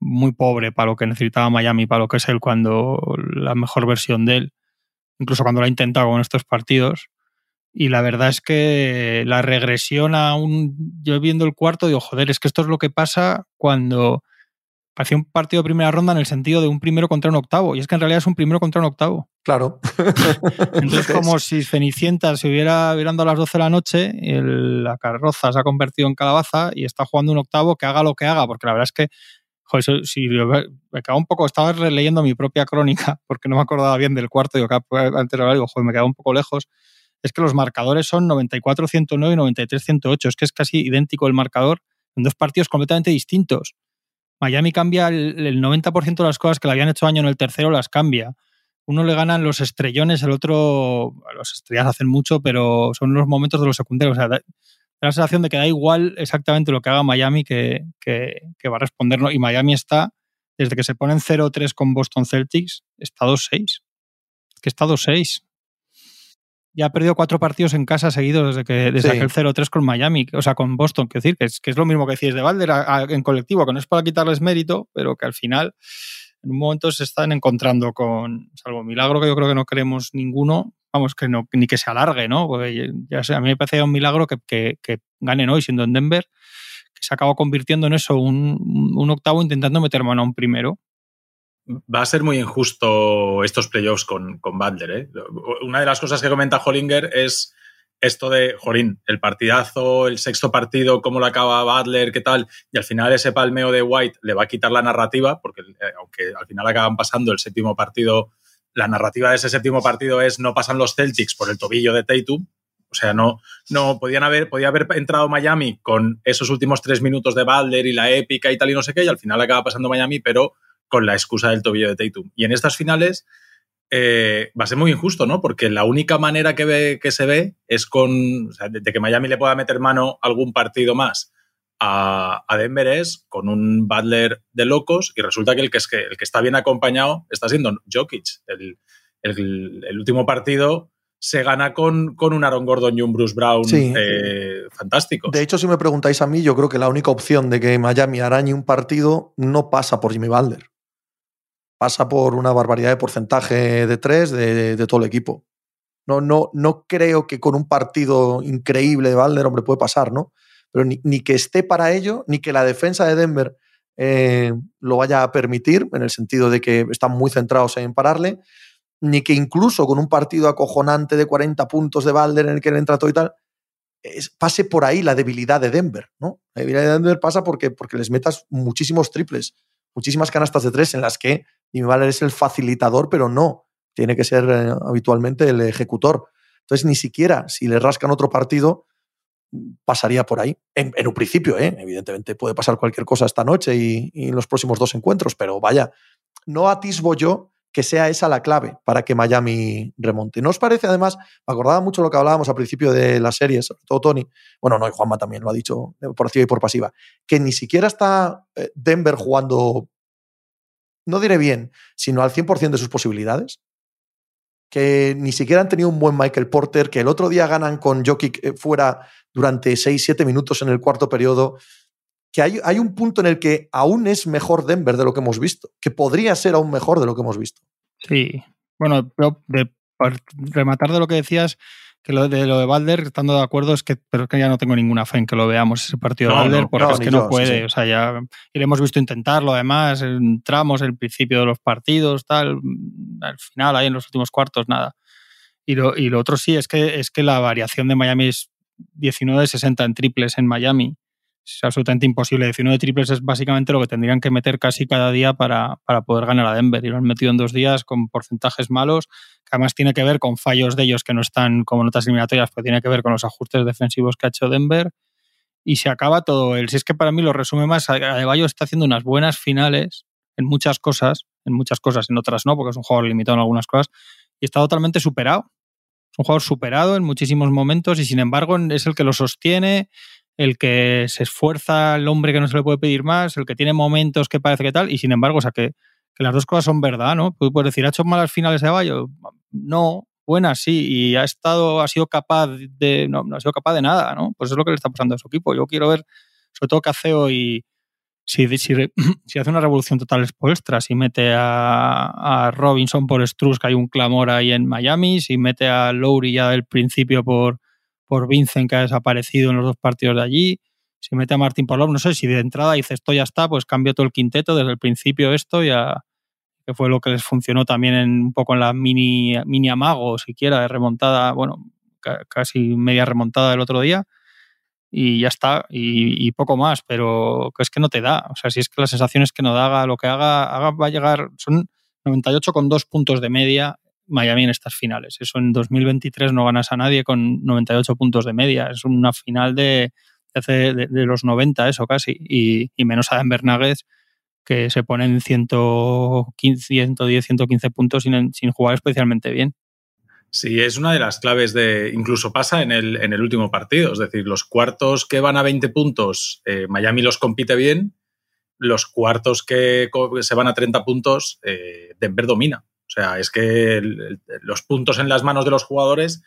muy pobre para lo que necesitaba Miami, para lo que es él cuando la mejor versión de él, incluso cuando lo ha intentado con estos partidos. Y la verdad es que la regresión a un. Yo viendo el cuarto, digo, joder, es que esto es lo que pasa cuando parecía un partido de primera ronda en el sentido de un primero contra un octavo. Y es que en realidad es un primero contra un octavo. Claro. Entonces, como si Cenicienta se hubiera virando a las 12 de la noche, la carroza se ha convertido en calabaza y está jugando un octavo que haga lo que haga, porque la verdad es que, joder, si me quedaba un poco, estaba releyendo mi propia crónica, porque no me acordaba bien del cuarto, y antes digo, joder, me quedaba un poco lejos. Es que los marcadores son 94-109 y 93-108. Es que es casi idéntico el marcador en dos partidos completamente distintos. Miami cambia el, 90% de las cosas que le habían hecho año en el tercero, las cambia. Uno le ganan los estrellones, el otro, los estrellas hacen mucho, pero son los momentos de los secundarios. O sea, la sensación de que da igual exactamente lo que haga Miami que, va a responder. Y Miami está, desde que se ponen 0-3 con Boston Celtics, está 2-6. Que está 2-6 ya ha perdido cuatro partidos en casa seguidos desde que desde aquel 0-3 con Miami, o sea, con Boston, quiero decir, que es, que es lo mismo que decís de Valder en colectivo, que no es para quitarles mérito, pero que al final en un momento se están encontrando con, salvo milagro que yo creo que no queremos ninguno, vamos, que no, ni que se alargue, ¿no? Porque ya sé, a mí me parece un milagro que, ganen hoy siendo en Denver, que se acaba convirtiendo en eso, un, un octavo intentando meter mano a un primero va a ser muy injusto estos playoffs con, con Butler. ¿eh? Una de las cosas que comenta Hollinger es esto de, Jorín, el partidazo, el sexto partido, cómo lo acaba Butler, qué tal, y al final ese palmeo de White le va a quitar la narrativa, porque eh, aunque al final acaban pasando el séptimo partido la narrativa de ese séptimo partido es no pasan los Celtics por el tobillo de Tatum. O sea, no, no podían haber, podía haber entrado Miami con esos últimos tres minutos de Balder y la épica y tal y no sé qué, y al final acaba pasando Miami, pero con la excusa del tobillo de Tatum. Y en estas finales eh, va a ser muy injusto, ¿no? Porque la única manera que, ve, que se ve es con, o sea, de, que Miami le pueda meter mano algún partido más a, Denver es con un Butler de locos y resulta que el que, es que, el que está bien acompañado está siendo Jokic. El, el, último partido se gana con, con, un Aaron Gordon y un Bruce Brown eh, fantástico. De hecho, si me preguntáis a mí, yo creo que la única opción de que Miami arañe un partido no pasa por Jimmy Butler. Pasa por una barbaridad de porcentaje de tres de, todo el equipo. No, no, no creo que con un partido increíble de Butler, hombre, puede pasar, ¿no? pero ni, que esté para ello, ni que la defensa de Denver eh, lo vaya a permitir, en el sentido de que están muy centrados en pararle, ni que incluso con un partido acojonante de 40 puntos de Balder en el que entra todo y tal, pase por ahí la debilidad de Denver, ¿no? La debilidad de Denver pasa porque, porque les metas muchísimos triples, muchísimas canastas de tres en las que Jimmy Balder es el facilitador, pero no, tiene que ser eh, habitualmente el ejecutor. Entonces, ni siquiera si le rascan otro partido, pasaría por ahí. En, un principio, ¿eh? evidentemente puede pasar cualquier cosa esta noche y, en los próximos dos encuentros, pero vaya, no atisbo yo que sea esa la clave para que Miami remonte. ¿No os parece, además, me acordaba mucho lo que hablábamos al principio de la serie, sobre todo Tony, bueno, no, y Juanma también lo ha dicho por activa y por pasiva, que ni siquiera está eh, Denver jugando, no diré bien, sino al 100% de sus posibilidades? que ni siquiera han tenido un buen Michael Porter, que el otro día ganan con Jokic eh, fuera durante 6-7 minutos en el cuarto periodo, que hay, un punto en el que aún es mejor Denver de lo que hemos visto, que podría ser aún mejor de lo que hemos visto. Sí, bueno, de, rematar de lo que decías, que lo de lo de Balder, estando de acuerdo, es que, pero es que ya no tengo ninguna fe en que lo veamos ese partido de Balder, porque es que no puede. O sea, ya y le hemos visto intentarlo, además, entramos el principio de los partidos, tal, al final, ahí en los últimos cuartos, nada. Y lo, y lo otro sí, es que, es que la variación de Miami es 19-60 en triples en Miami. Es absolutamente imposible. 19 triples es básicamente lo que tendrían que meter casi cada día para, para poder ganar a Denver. Y lo han metido en dos días con porcentajes malos, que además tiene que ver con fallos de ellos que no están como notas eliminatorias, pero tiene que ver con los ajustes defensivos que ha hecho Denver. Y se acaba todo. El, si es que para mí lo resume más, Adebayo está haciendo unas buenas finales en muchas cosas, en muchas cosas, en otras no, porque es un jugador limitado en algunas cosas, y está totalmente superado un jugador superado en muchísimos momentos y sin embargo es el que lo sostiene, el que se esfuerza, el hombre que no se le puede pedir más, el que tiene momentos que parece que tal, y sin embargo, o sea, que, las dos cosas son verdad, ¿no? Puedes decir, ¿ha hecho malas finales de Bayo? No, buenas sí, y ha estado, ha sido capaz de, no, no ha sido capaz de nada, ¿no? Pues es lo que le está pasando a su equipo. Yo quiero ver, sobre todo Caceo y, si, si, hace una revolución total Spoelstra, si mete a, Robinson por Struz, que hay un clamor ahí en Miami, si mete a Lowry ya del principio por, por Vincent, que ha desaparecido en los dos partidos de allí, si mete a Martín Love, no sé, si de entrada dice esto ya está, pues cambio todo el quinteto desde el principio esto ya que fue lo que les funcionó también en, un poco en la mini, mini amago, siquiera, de remontada, bueno, casi media remontada del otro día y ya está, y, poco más, pero es que no te da. O sea, si es que las sensaciones que no da, haga lo que haga, haga va a llegar, son 98 con dos puntos de media Miami en estas finales. Eso en 2023 no ganas a nadie con 98 puntos de media. Es una final de, de, los 90, eso casi, y, menos a Denver Nuggets que se ponen 115, 110, 115 puntos sin, sin jugar especialmente bien. Sí, es una de las claves de. Incluso pasa en el, en el último partido. Es decir, los cuartos que van a 20 puntos, eh, Miami los compite bien. Los cuartos que se van a 30 puntos, eh, Denver domina. O sea, es que los puntos en las manos de los jugadores,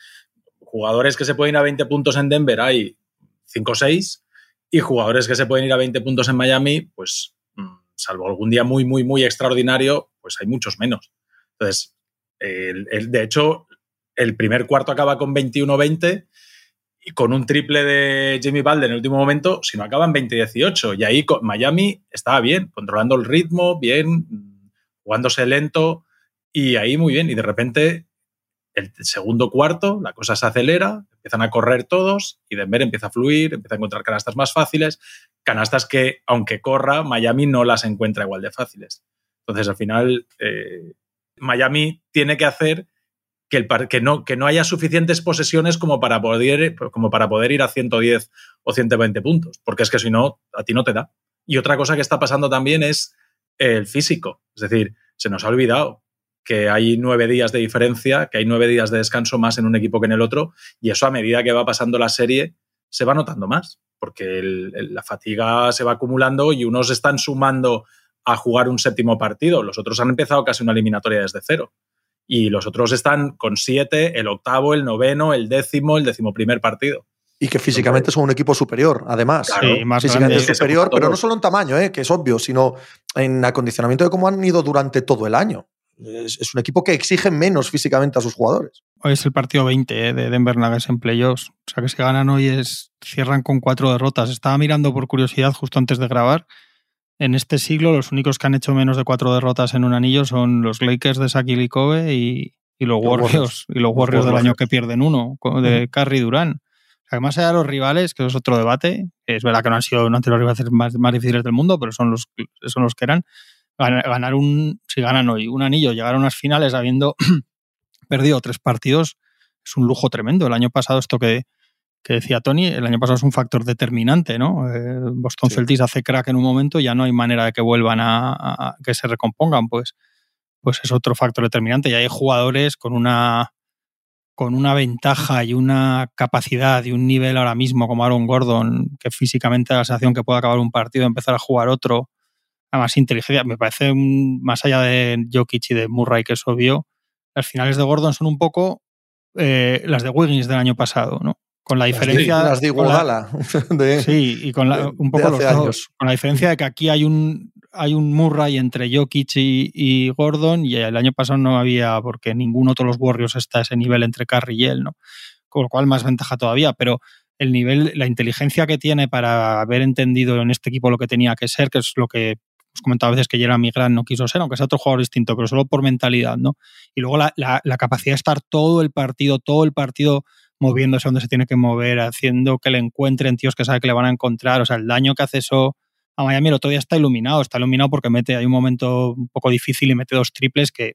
jugadores que se pueden ir a 20 puntos en Denver hay 5 o 6, y jugadores que se pueden ir a 20 puntos en Miami, pues mm, salvo algún día muy, muy, muy extraordinario, pues hay muchos menos. Entonces, de hecho, el primer cuarto acaba con 21-20 y con un triple de Jimmy Balde en el último momento, si no acaban 20-18. Y ahí Miami estaba bien, controlando el ritmo, bien, jugándose lento y ahí muy bien. Y de repente, el segundo cuarto, la cosa se acelera, empiezan a correr todos y Denver empieza a fluir, empieza a encontrar canastas más fáciles, canastas que, aunque corra, Miami no las encuentra igual de fáciles. Entonces, al final, eh, Miami tiene que hacer que, el, que, no, que no haya suficientes posesiones como para, poder, como para poder ir a 110 o 120 puntos, porque es que si no, a ti no te da. Y otra cosa que está pasando también es el físico. Es decir, se nos ha olvidado que hay nueve días de diferencia, que hay nueve días de descanso más en un equipo que en el otro, y eso a medida que va pasando la serie se va notando más, porque la fatiga se va acumulando y unos están sumando a jugar un séptimo partido, los otros han empezado casi una eliminatoria desde cero. Y los otros están con siete, el octavo, el noveno, el décimo, el decimoprimer partido. Y que físicamente son un equipo superior, además. sí, más físicamente superior, pero no solo en tamaño, ¿eh? que es obvio, sino en acondicionamiento de cómo han ido durante todo el año. Es, un equipo que exige menos físicamente a sus jugadores. Hoy es el partido 20 ¿eh? de Denver Nuggets en playoffs. O sea que si ganan hoy es, cierran con cuatro derrotas. Estaba mirando por curiosidad justo antes de grabar. En este siglo los únicos que han hecho menos de cuatro derrotas en un anillo son los Lakers de Saki Kobe y, y los, Warriors, y los Warriors del año que pierden uno, de Curry Durán. Además, de los rivales, que es otro debate, es verdad que no han sido no han los rivales más, más difíciles del mundo, pero son los, son los que eran. Ganar un, si ganan hoy un anillo, llegar a unas finales habiendo perdido tres partidos, es un lujo tremendo. El año pasado, esto que, que decía Tony, el año pasado es un factor determinante, ¿no? Eh, Boston Celtics hace crack en un momento, ya no hay manera de que vuelvan a, a, que se recompongan, pues, pues es otro factor determinante. Y hay jugadores con una con una ventaja y una capacidad y un nivel ahora mismo como Aaron Gordon, que físicamente da la sensación que puede acabar un partido y empezar a jugar otro, a más inteligencia, me parece más allá de Jokic y de Murray, que es obvio, las finales de Gordon son un poco eh, las de Wiggins del año pasado, ¿no? Con la diferencia. Las de Iguodala. sí, y con la, un poco los Con la diferencia de que aquí hay un, hay un Murray entre Jokic y, Gordon y el año pasado no había, porque ninguno de los Warriors está a ese nivel entre Curry y él, ¿no? Con lo cual más ventaja todavía, pero el nivel, la inteligencia que tiene para haber entendido en este equipo lo que tenía que ser, que es lo que os comentado a veces que Jeremy Grant no quiso ser, aunque sea otro jugador distinto, pero solo por mentalidad, ¿no? Y luego la, la capacidad de estar todo el partido, todo el partido moviéndose donde se tiene que mover, haciendo que le encuentren tíos que sabe que le van a encontrar, o sea, el daño que hace eso a Miami el otro está iluminado, está iluminado porque mete, hay un momento un poco difícil y mete dos triples que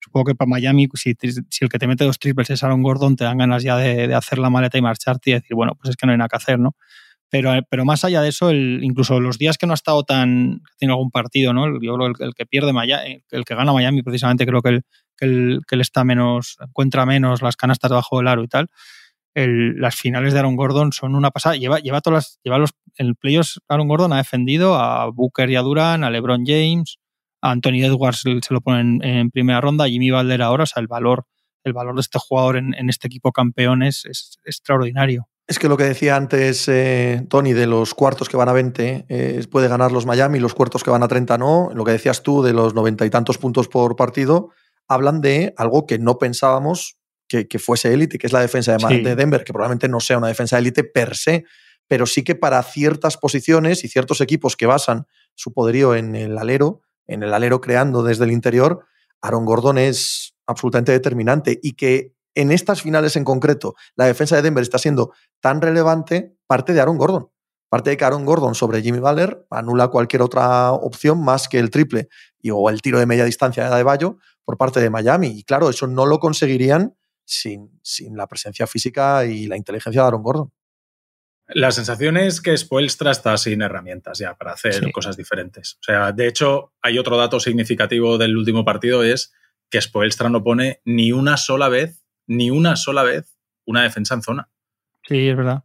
supongo que para Miami, si, si el que te mete dos triples es Aaron Gordon, te dan ganas ya de, hacer la maleta y marcharte y decir, bueno, pues es que no hay nada que hacer, ¿no? Pero, pero más allá de eso, el, incluso los días que no ha estado tan, tiene algún partido, ¿no? Yo creo que el, que pierde Miami, el que gana Miami precisamente creo que él, que él, está menos, encuentra menos las canastas debajo del aro y tal las finales de Aaron Gordon son una pasada. Lleva, lleva todas las, lleva los, el playoffs Aaron Gordon ha defendido a Booker y a Durant, a LeBron James, a Anthony Edwards se lo ponen en, primera ronda, a Jimmy Valder ahora, o sea, el valor, el valor de este jugador en, este equipo campeón es, extraordinario. Es que lo que decía antes eh, Tony de los cuartos que van a 20 eh, puede ganar los Miami, los cuartos que van a 30 no. Lo que decías tú de los noventa y tantos puntos por partido, hablan de algo que no pensábamos que, fuese élite, que es la defensa de, Denver, que probablemente no sea una defensa élite per se, pero sí que para ciertas posiciones y ciertos equipos que basan su poderío en el alero, en el alero creando desde el interior, Aaron Gordon es absolutamente determinante y que en estas finales en concreto la defensa de Denver está siendo tan relevante parte de Aaron Gordon. Parte de que Aaron Gordon sobre Jimmy Butler anula cualquier otra opción más que el triple y, o el tiro de media distancia de Bayo por parte de Miami. Y claro, eso no lo conseguirían sin, la presencia física y la inteligencia de Aaron Gordon. La sensación es que Spoelstra está sin herramientas ya para hacer cosas diferentes. O sea, de hecho, hay otro dato significativo del último partido, es que Spoelstra no pone ni una sola vez, ni una sola vez, una defensa en zona. Sí, es verdad.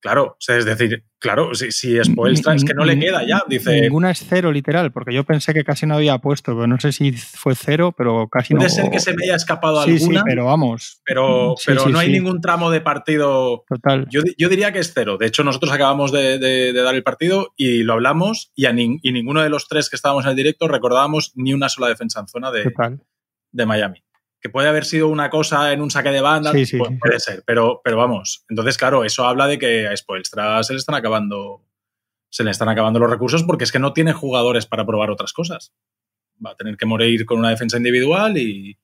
Claro, es decir, claro, si, si es Spoelstra es que no le queda ya, dice. Ninguna es cero, literal, porque yo pensé que casi no había puesto, pero no sé si fue cero, pero casi no. Puede ser que se me haya escapado alguna. Sí, pero vamos. Pero, pero no hay ningún tramo de partido. Total. Yo, diría que es cero. De hecho, nosotros acabamos de, dar el partido y lo hablamos y, y ninguno de los tres que estábamos en el directo recordábamos ni una sola defensa en zona de, de Miami que puede haber sido una cosa en un saque de banda, puede, ser, pero, pero vamos, entonces claro, eso habla de que a Spoelstra se le están acabando se le están acabando los recursos porque es que no tiene jugadores para probar otras cosas. Va a tener que morir con una defensa individual y,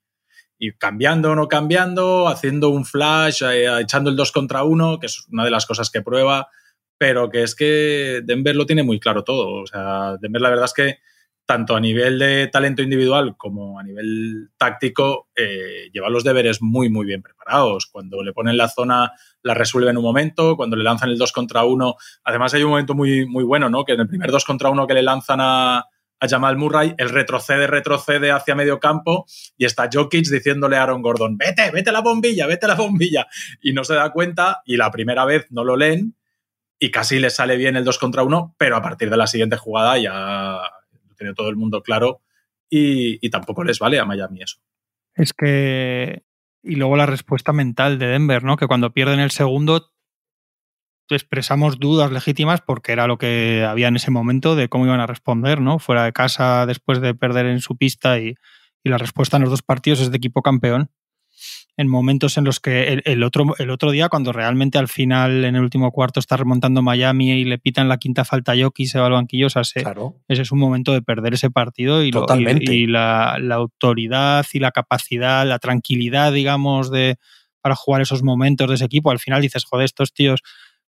cambiando o no cambiando, haciendo un flash, eh, echando el 2 contra 1, que es una de las cosas que prueba, pero que es que Denver lo tiene muy claro todo. O sea, Denver la verdad es que tanto a nivel de talento individual como a nivel táctico, eh, lleva los deberes muy, muy bien preparados. Cuando le ponen la zona, la resuelve en un momento, cuando le lanzan el 2 contra 1. Además, hay un momento muy, muy bueno, ¿no? Que en el primer 2 contra 1 que le lanzan a, a Jamal Murray, él retrocede, retrocede hacia medio campo y está Jokic diciéndole a Aaron Gordon, vete, vete la bombilla, vete la bombilla. Y no se da cuenta y la primera vez no lo leen y casi le sale bien el 2 contra 1, pero a partir de la siguiente jugada ya todo el mundo claro y, tampoco les vale a Miami eso. Es que. Y luego la respuesta mental de Denver, ¿no? Que cuando pierden el segundo expresamos dudas legítimas porque era lo que había en ese momento de cómo iban a responder, ¿no? Fuera de casa después de perder en su pista y, y la respuesta en los dos partidos es de equipo campeón en momentos en los que el, otro, el otro día, cuando realmente al final, en el último cuarto, está remontando Miami y le pitan la quinta falta a Yoki y se va al banquillo, o sea, ese es un momento de perder ese partido y, y, la, autoridad y la capacidad, la tranquilidad, digamos, de para jugar esos momentos de ese equipo. Al final dices, joder, estos tíos,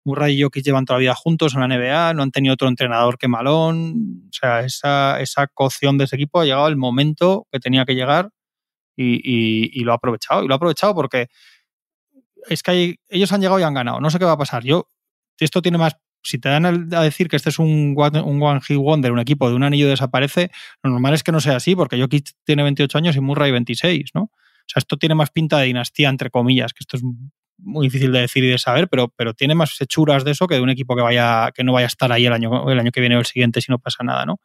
Murray y Jokic llevan toda la vida juntos en la NBA, no han tenido otro entrenador que Malón. O sea, esa, esa cocción de ese equipo ha llegado el momento que tenía que llegar y, lo ha aprovechado. Y lo ha aprovechado porque es que ellos han llegado y han ganado. No sé qué va a pasar. Yo, esto tiene más. Si te dan a decir que este es un, un One Hit Wonder, un equipo de un anillo desaparece, lo normal es que no sea así, porque Jokic tiene 28 años y Murray 26, ¿no? O sea, esto tiene más pinta de dinastía, entre comillas, que esto es muy difícil de decir y de saber, pero, pero tiene más hechuras de eso que de un equipo que vaya que no vaya a estar ahí el año, el año que viene o el siguiente si no pasa nada, ¿no?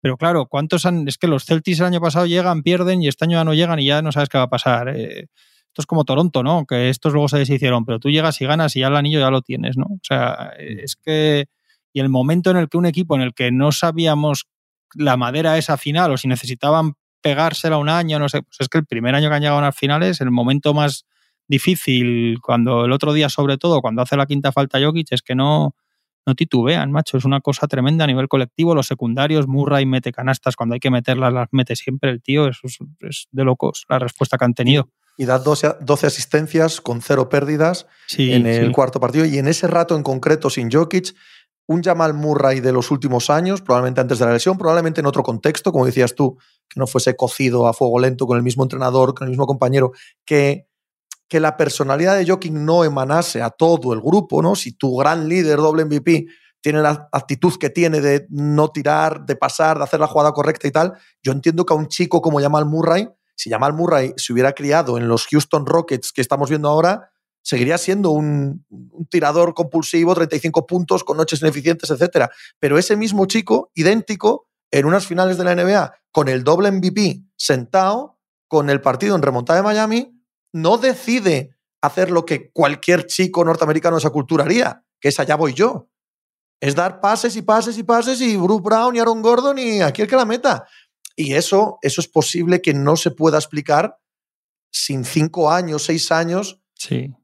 Pero claro, ¿cuántos han.? Es que los Celtics el año pasado llegan, pierden y este año ya no llegan y ya no sabes qué va a pasar. Eh, esto es como Toronto, ¿no? Que estos luego se deshicieron, pero tú llegas y ganas y ya el anillo ya lo tienes, ¿no? O sea, es que. Y el momento en el que un equipo en el que no sabíamos la madera esa final o si necesitaban pegársela un año, no sé, pues es que el primer año que han llegado a las finales, el momento más difícil, cuando el otro día, sobre todo, cuando hace la quinta falta Jokic, es que no, no titubean, macho. Es una cosa tremenda a nivel colectivo. Los secundarios, Murray mete canastas cuando hay que meterlas, las mete siempre el tío. Eso es, de locos la respuesta que han tenido. Y da 12, 12 asistencias con cero pérdidas en el cuarto partido. Y en ese rato en concreto, sin Jokic, un Jamal Murray de los últimos años, probablemente antes de la lesión, probablemente en otro contexto, como decías tú, que no fuese cocido a fuego lento con el mismo entrenador, con el mismo compañero, que que la personalidad de Jokic no emanase a todo el grupo, ¿no? Si tu gran líder, doble MVP, tiene la actitud que tiene de no tirar, de pasar, de hacer la jugada correcta y tal, yo entiendo que a un chico como Jamal Murray, si Jamal Murray se hubiera criado en los Houston Rockets que estamos viendo ahora, seguiría siendo un, un, tirador compulsivo, 35 puntos, con noches ineficientes, etc. Pero ese mismo chico, idéntico, en unas finales de la NBA, con el doble MVP sentado, con el partido en remontada de Miami, no decide hacer lo que cualquier chico norteamericano de esa cultura haría, que es allá voy yo. Es dar pases y pases y pases y Bruce Brown y Aaron Gordon y aquí el que la meta. Y eso, eso es posible que no se pueda explicar sin cinco años, seis años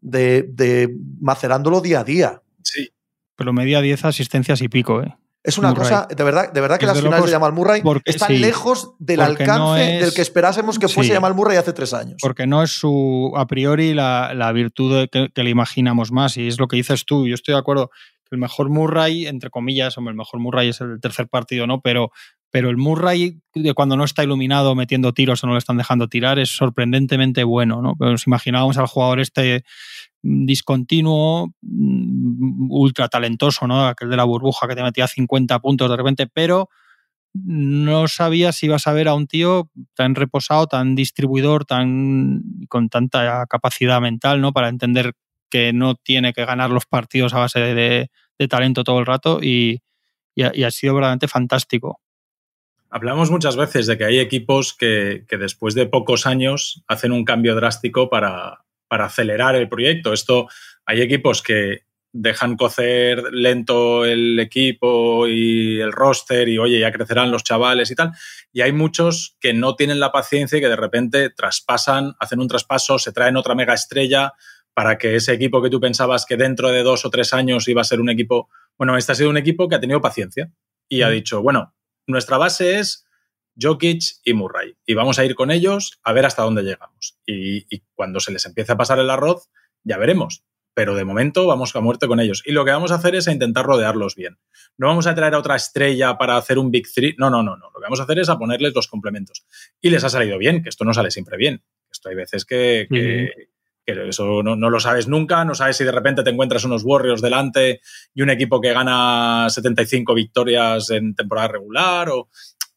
de, de macerándolo día a día. Sí. Pero media diez asistencias y pico, ¿eh? Es una cosa, de verdad, de verdad que las finales de Jamal Murray están lejos del alcance del que esperásemos que fuese Jamal Murray hace tres años. Porque no es su, a priori, la, virtud que, le imaginamos más. Y es lo que dices tú. Yo estoy de acuerdo que el mejor Murray, entre comillas, hombre, el mejor Murray es el tercer partido, ¿no? Pero, pero el Murray, cuando no está iluminado metiendo tiros o no le están dejando tirar, es sorprendentemente bueno, ¿no? Nos imaginábamos al jugador este discontinuo, mm, ultra talentoso, ¿no? Aquel de la burbuja que te metía 50 puntos de repente, pero no sabía si ibas a ver a un tío tan reposado, tan distribuidor, tan con tanta capacidad mental, ¿no? Para entender que no tiene que ganar los partidos a base de, talento todo el rato y, ha, sido verdaderamente fantástico. Hablamos muchas veces de que hay equipos que, que después de pocos años hacen un cambio drástico para, para acelerar el proyecto. Esto hay equipos que dejan cocer lento el equipo y el roster y oye, ya crecerán los chavales y tal. Y hay muchos que no tienen la paciencia y que de repente traspasan, hacen un traspaso, se traen otra mega estrella para que ese equipo que tú pensabas que dentro de dos o tres años iba a ser un equipo, bueno, este ha sido un equipo que ha tenido paciencia y ha mm. dicho, bueno, nuestra base es Jokic y Murray. Y vamos a ir con ellos a ver hasta dónde llegamos. Y, cuando se les empiece a pasar el arroz, ya veremos. pero de momento vamos a muerte con ellos. Y lo que vamos a hacer es a intentar rodearlos bien. No vamos a traer a otra estrella para hacer un Big Three. No, no, no, no. Lo que vamos a hacer es a ponerles los complementos. Y les ha salido bien, que esto no sale siempre bien. Esto hay veces que, eso no, lo sabes nunca, no sabes si de repente te encuentras unos Warriors delante y un equipo que gana 75 victorias en temporada regular o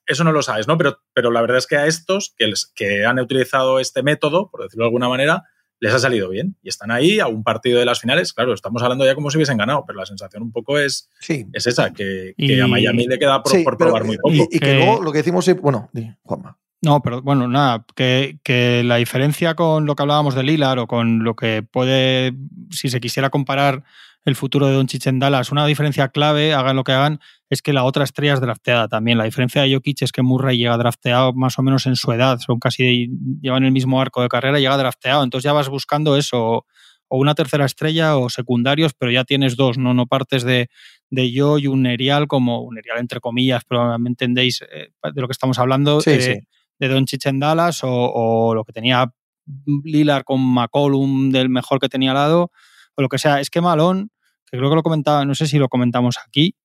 eso no lo sabes, ¿no? Pero, pero la verdad es que a estos que, que han utilizado este método, por decirlo de alguna manera, les ha salido bien y están ahí a un partido de las finales. Claro, estamos hablando ya como si hubiesen ganado, pero la sensación un poco es, es esa, que, a Miami le queda por, probar muy poco. Y, que, luego lo que decimos, bueno, Juanma. No, pero bueno, nada, que, que, la diferencia con lo que hablábamos de Lilar o con lo que puede, si se quisiera comparar el futuro de Don en Dallas. Una diferencia clave, hagan lo que hagan, es que la otra estrella es drafteada también. La diferencia de Jokic es que Murray llega drafteado más o menos en su edad, son casi llevan el mismo arco de carrera, llega drafteado. Entonces ya vas buscando eso, o una tercera estrella o secundarios, pero ya tienes dos, no, no partes de, de yo y un Erial como un Erial entre comillas, pero me entendéis eh, de lo que estamos hablando, de, Don en Dallas o, o, lo que tenía Lillard con McCollum del mejor que tenía al lado o lo que sea. Es que Malón, que creo que lo comentaba, no sé si lo comentamos aquí,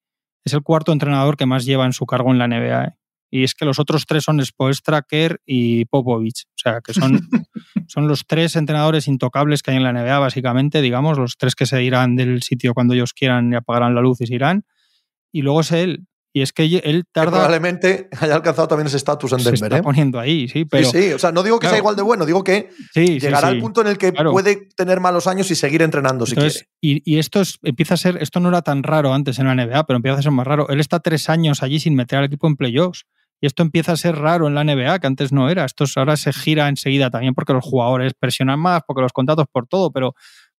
es el cuarto entrenador que más lleva en su cargo en la NBA. ¿eh? Y es que los otros tres son Spoelstra, Kerr y Popovich. O sea, que son, son los tres entrenadores intocables que hay en la NBA, básicamente, digamos, los tres que se irán del sitio cuando ellos quieran y apagarán la luz y se irán. Y luego es él, y es que él tarda. probablemente haya alcanzado también ese estatus en Denver. Se está ¿eh? poniendo ahí, sí. Pero, sí, sí. O sea, no digo que sea igual de bueno, digo que llegará al punto en el que puede tener malos años y seguir entrenando si quiere. Y, esto empieza a ser. Esto no era tan raro antes en la NBA, pero empieza a ser más raro. Él está tres años allí sin meter al equipo en playoffs. Y esto empieza a ser raro en la NBA, que antes no era. Esto ahora se gira enseguida también porque los jugadores presionan más, porque los contratos por todo, pero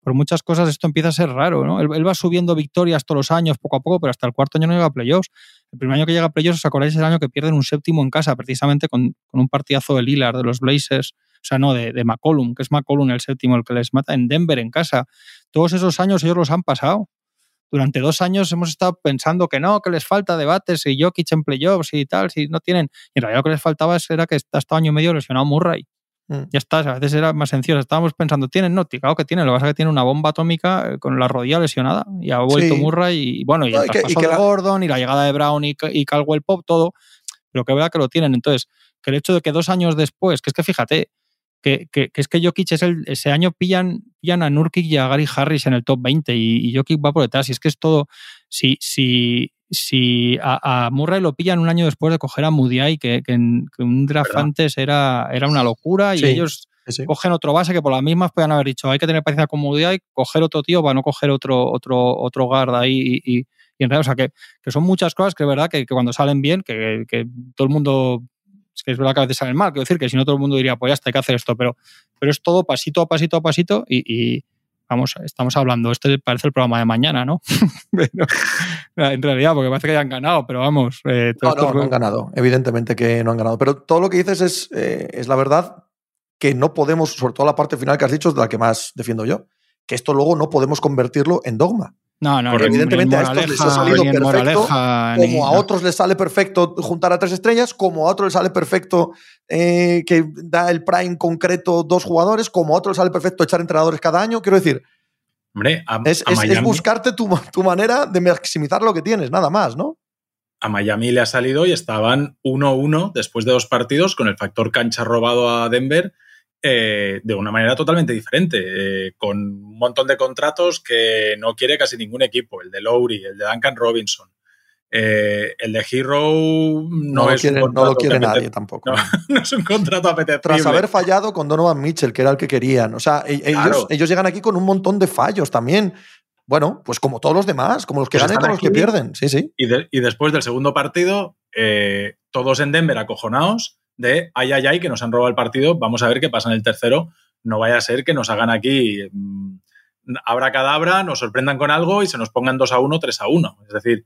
por muchas cosas esto empieza a ser raro, ¿no? Él, va subiendo victorias todos los años, poco a poco, pero hasta el cuarto año no llega a playoffs. El primer año que llega a playoffs, ¿os acordáis? Es el año que pierden un séptimo en casa, precisamente con, un partidazo de Lillard, de los Blazers, o sea, no, de, McCollum, que es McCollum el séptimo, el que les mata en Denver, en casa. Todos esos años ellos los han pasado. Durante dos años hemos estado pensando que no, que les falta debates y Jokic en playoffs y tal, si no tienen. Y en realidad lo que les faltaba era que hasta año y medio lesionado Murray. Mm. Ya está, a veces era más sencillo. Estábamos pensando, ¿tienen? No, claro que tienen. Lo que pasa es que tiene una bomba atómica eh, con la rodilla lesionada y ha vuelto Murray y bueno, y el traspaso de Gordon y la llegada de Brown y, y Caldwell Pop, todo. Pero que verdad que lo tienen. Entonces, que el hecho de que dos años después, que es que fíjate, que, que, que es que Jokic es el, ese año pillan, pillan a Nurkic y a Gary Harris en el top 20 y, y Jokic va por detrás. Y es que es todo. Si, si, si a, Murray lo pillan un año después de coger a Mudiay, que, que, un draft antes era, era una locura, y ellos cogen otro base que por las mismas puedan haber dicho, hay que tener paciencia con Mudiay, coger otro tío para no coger otro, otro, otro guard ahí y, en realidad, o sea, que, que, son muchas cosas que es verdad que, cuando salen bien, que, que, todo el mundo, es que es verdad que a veces salen mal, quiero decir que si no todo el mundo diría, pues ya está, hay que hacer esto, pero, pero es todo pasito a pasito a pasito y, vamos, estamos hablando, este parece el programa de mañana, ¿no? en realidad, porque parece que ya han ganado, pero vamos. Eh, no, no, no, han ganado, evidentemente que no han ganado. Pero todo lo que dices es, eh, es la verdad que no podemos, sobre todo la parte final que has dicho, es de la que más defiendo yo, que esto luego no podemos convertirlo en dogma. No, no, Porque evidentemente a estos les ha salido perfecto, como a otros les sale perfecto juntar a tres estrellas, como a otros les sale perfecto eh, que da el prime concreto dos jugadores, como a otros les sale perfecto echar entrenadores cada año. Quiero decir, Hombre, es, buscarte tu, tu, manera de maximizar lo que tienes, nada más, ¿no? A Miami le ha salido y estaban 1-1 después de dos partidos con el factor cancha robado a Denver eh, de una manera totalmente diferente, eh, con un montón de contratos que no quiere casi ningún equipo, el de Lowry, el de Duncan Robinson. Eh, el de Hero no, es no lo quiere nadie tampoco. No, es un contrato apetecible. Tras haber fallado con Donovan Mitchell, que era el que querían. O sea, e-, ellos, ellos llegan aquí con un montón de fallos también. Bueno, pues como todos los demás, como los que pues ganan y como los que pierden. Sí, sí. Y, y después del segundo partido, todos en Denver acojonados de ay, ay, ay, que nos han robado el partido, vamos a ver qué pasa en el tercero, no vaya a ser que nos hagan aquí mmm, abra cadabra, nos sorprendan con algo y se nos pongan 2 a 1, 3 a 1. Es decir,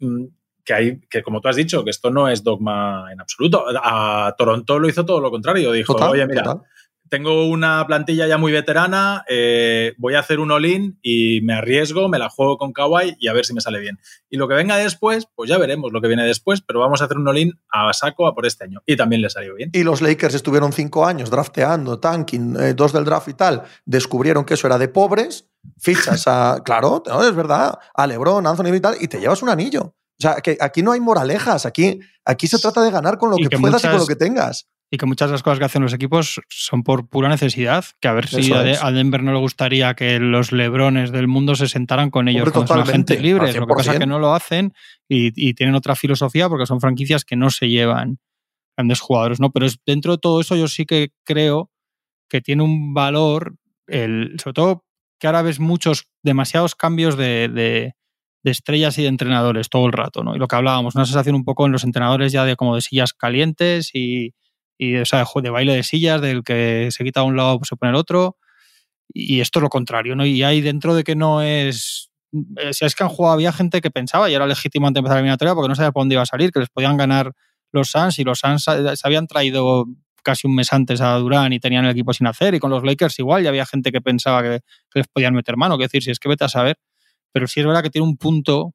mm, que hay, que como tú has dicho, que esto no es dogma en absoluto. A Toronto lo hizo todo lo contrario. Dijo, oye, mira, tengo una plantilla ya muy veterana, eh, voy a hacer un all-in y me arriesgo, me la juego con Kawhi y a ver si me sale bien. Y lo que venga después, pues ya veremos lo que viene después, pero vamos a hacer un all-in a saco a por este año. Y también le salió bien. Y los Lakers estuvieron cinco años drafteando, tanking, eh, dos del draft y tal, descubrieron que eso era de pobres, fichas a, claro, es verdad, a LeBron, Anthony y tal, y te llevas un anillo. O sea, que aquí no hay moralejas, aquí, aquí se trata de ganar con lo que, puedas y con lo que tengas y que muchas de las cosas que hacen los equipos son por pura necesidad. Que a ver si a, Denver no le gustaría que los lebrones del mundo se sentaran con ellos como son agentes libres. Lo que pasa es que no lo hacen y, tienen otra filosofía porque son franquicias que no se llevan grandes jugadores. ¿no? Pero es, dentro de todo eso yo sí que creo que tiene un valor, el, sobre todo que ahora ves muchos, demasiados cambios de, de, estrellas y de entrenadores todo el rato. ¿no? Y lo que hablábamos, una sensación un poco en los entrenadores ya de como de sillas calientes y y o sea, de baile de sillas, del que se quita un lado se pone el otro. Y esto es lo contrario, ¿no? Y hay dentro de que no es. Eh, si es que han jugado, había gente que pensaba y era legítimo antes de empezar la eliminatoria porque no sabía por dónde iba a salir, que les podían ganar los Suns y los Suns se habían traído casi un mes antes a Durán y tenían el equipo sin hacer. Y con los Lakers igual, ya había gente que pensaba que, les podían meter mano. Que decir, si es que vete a saber. Pero sí es verdad que tiene un punto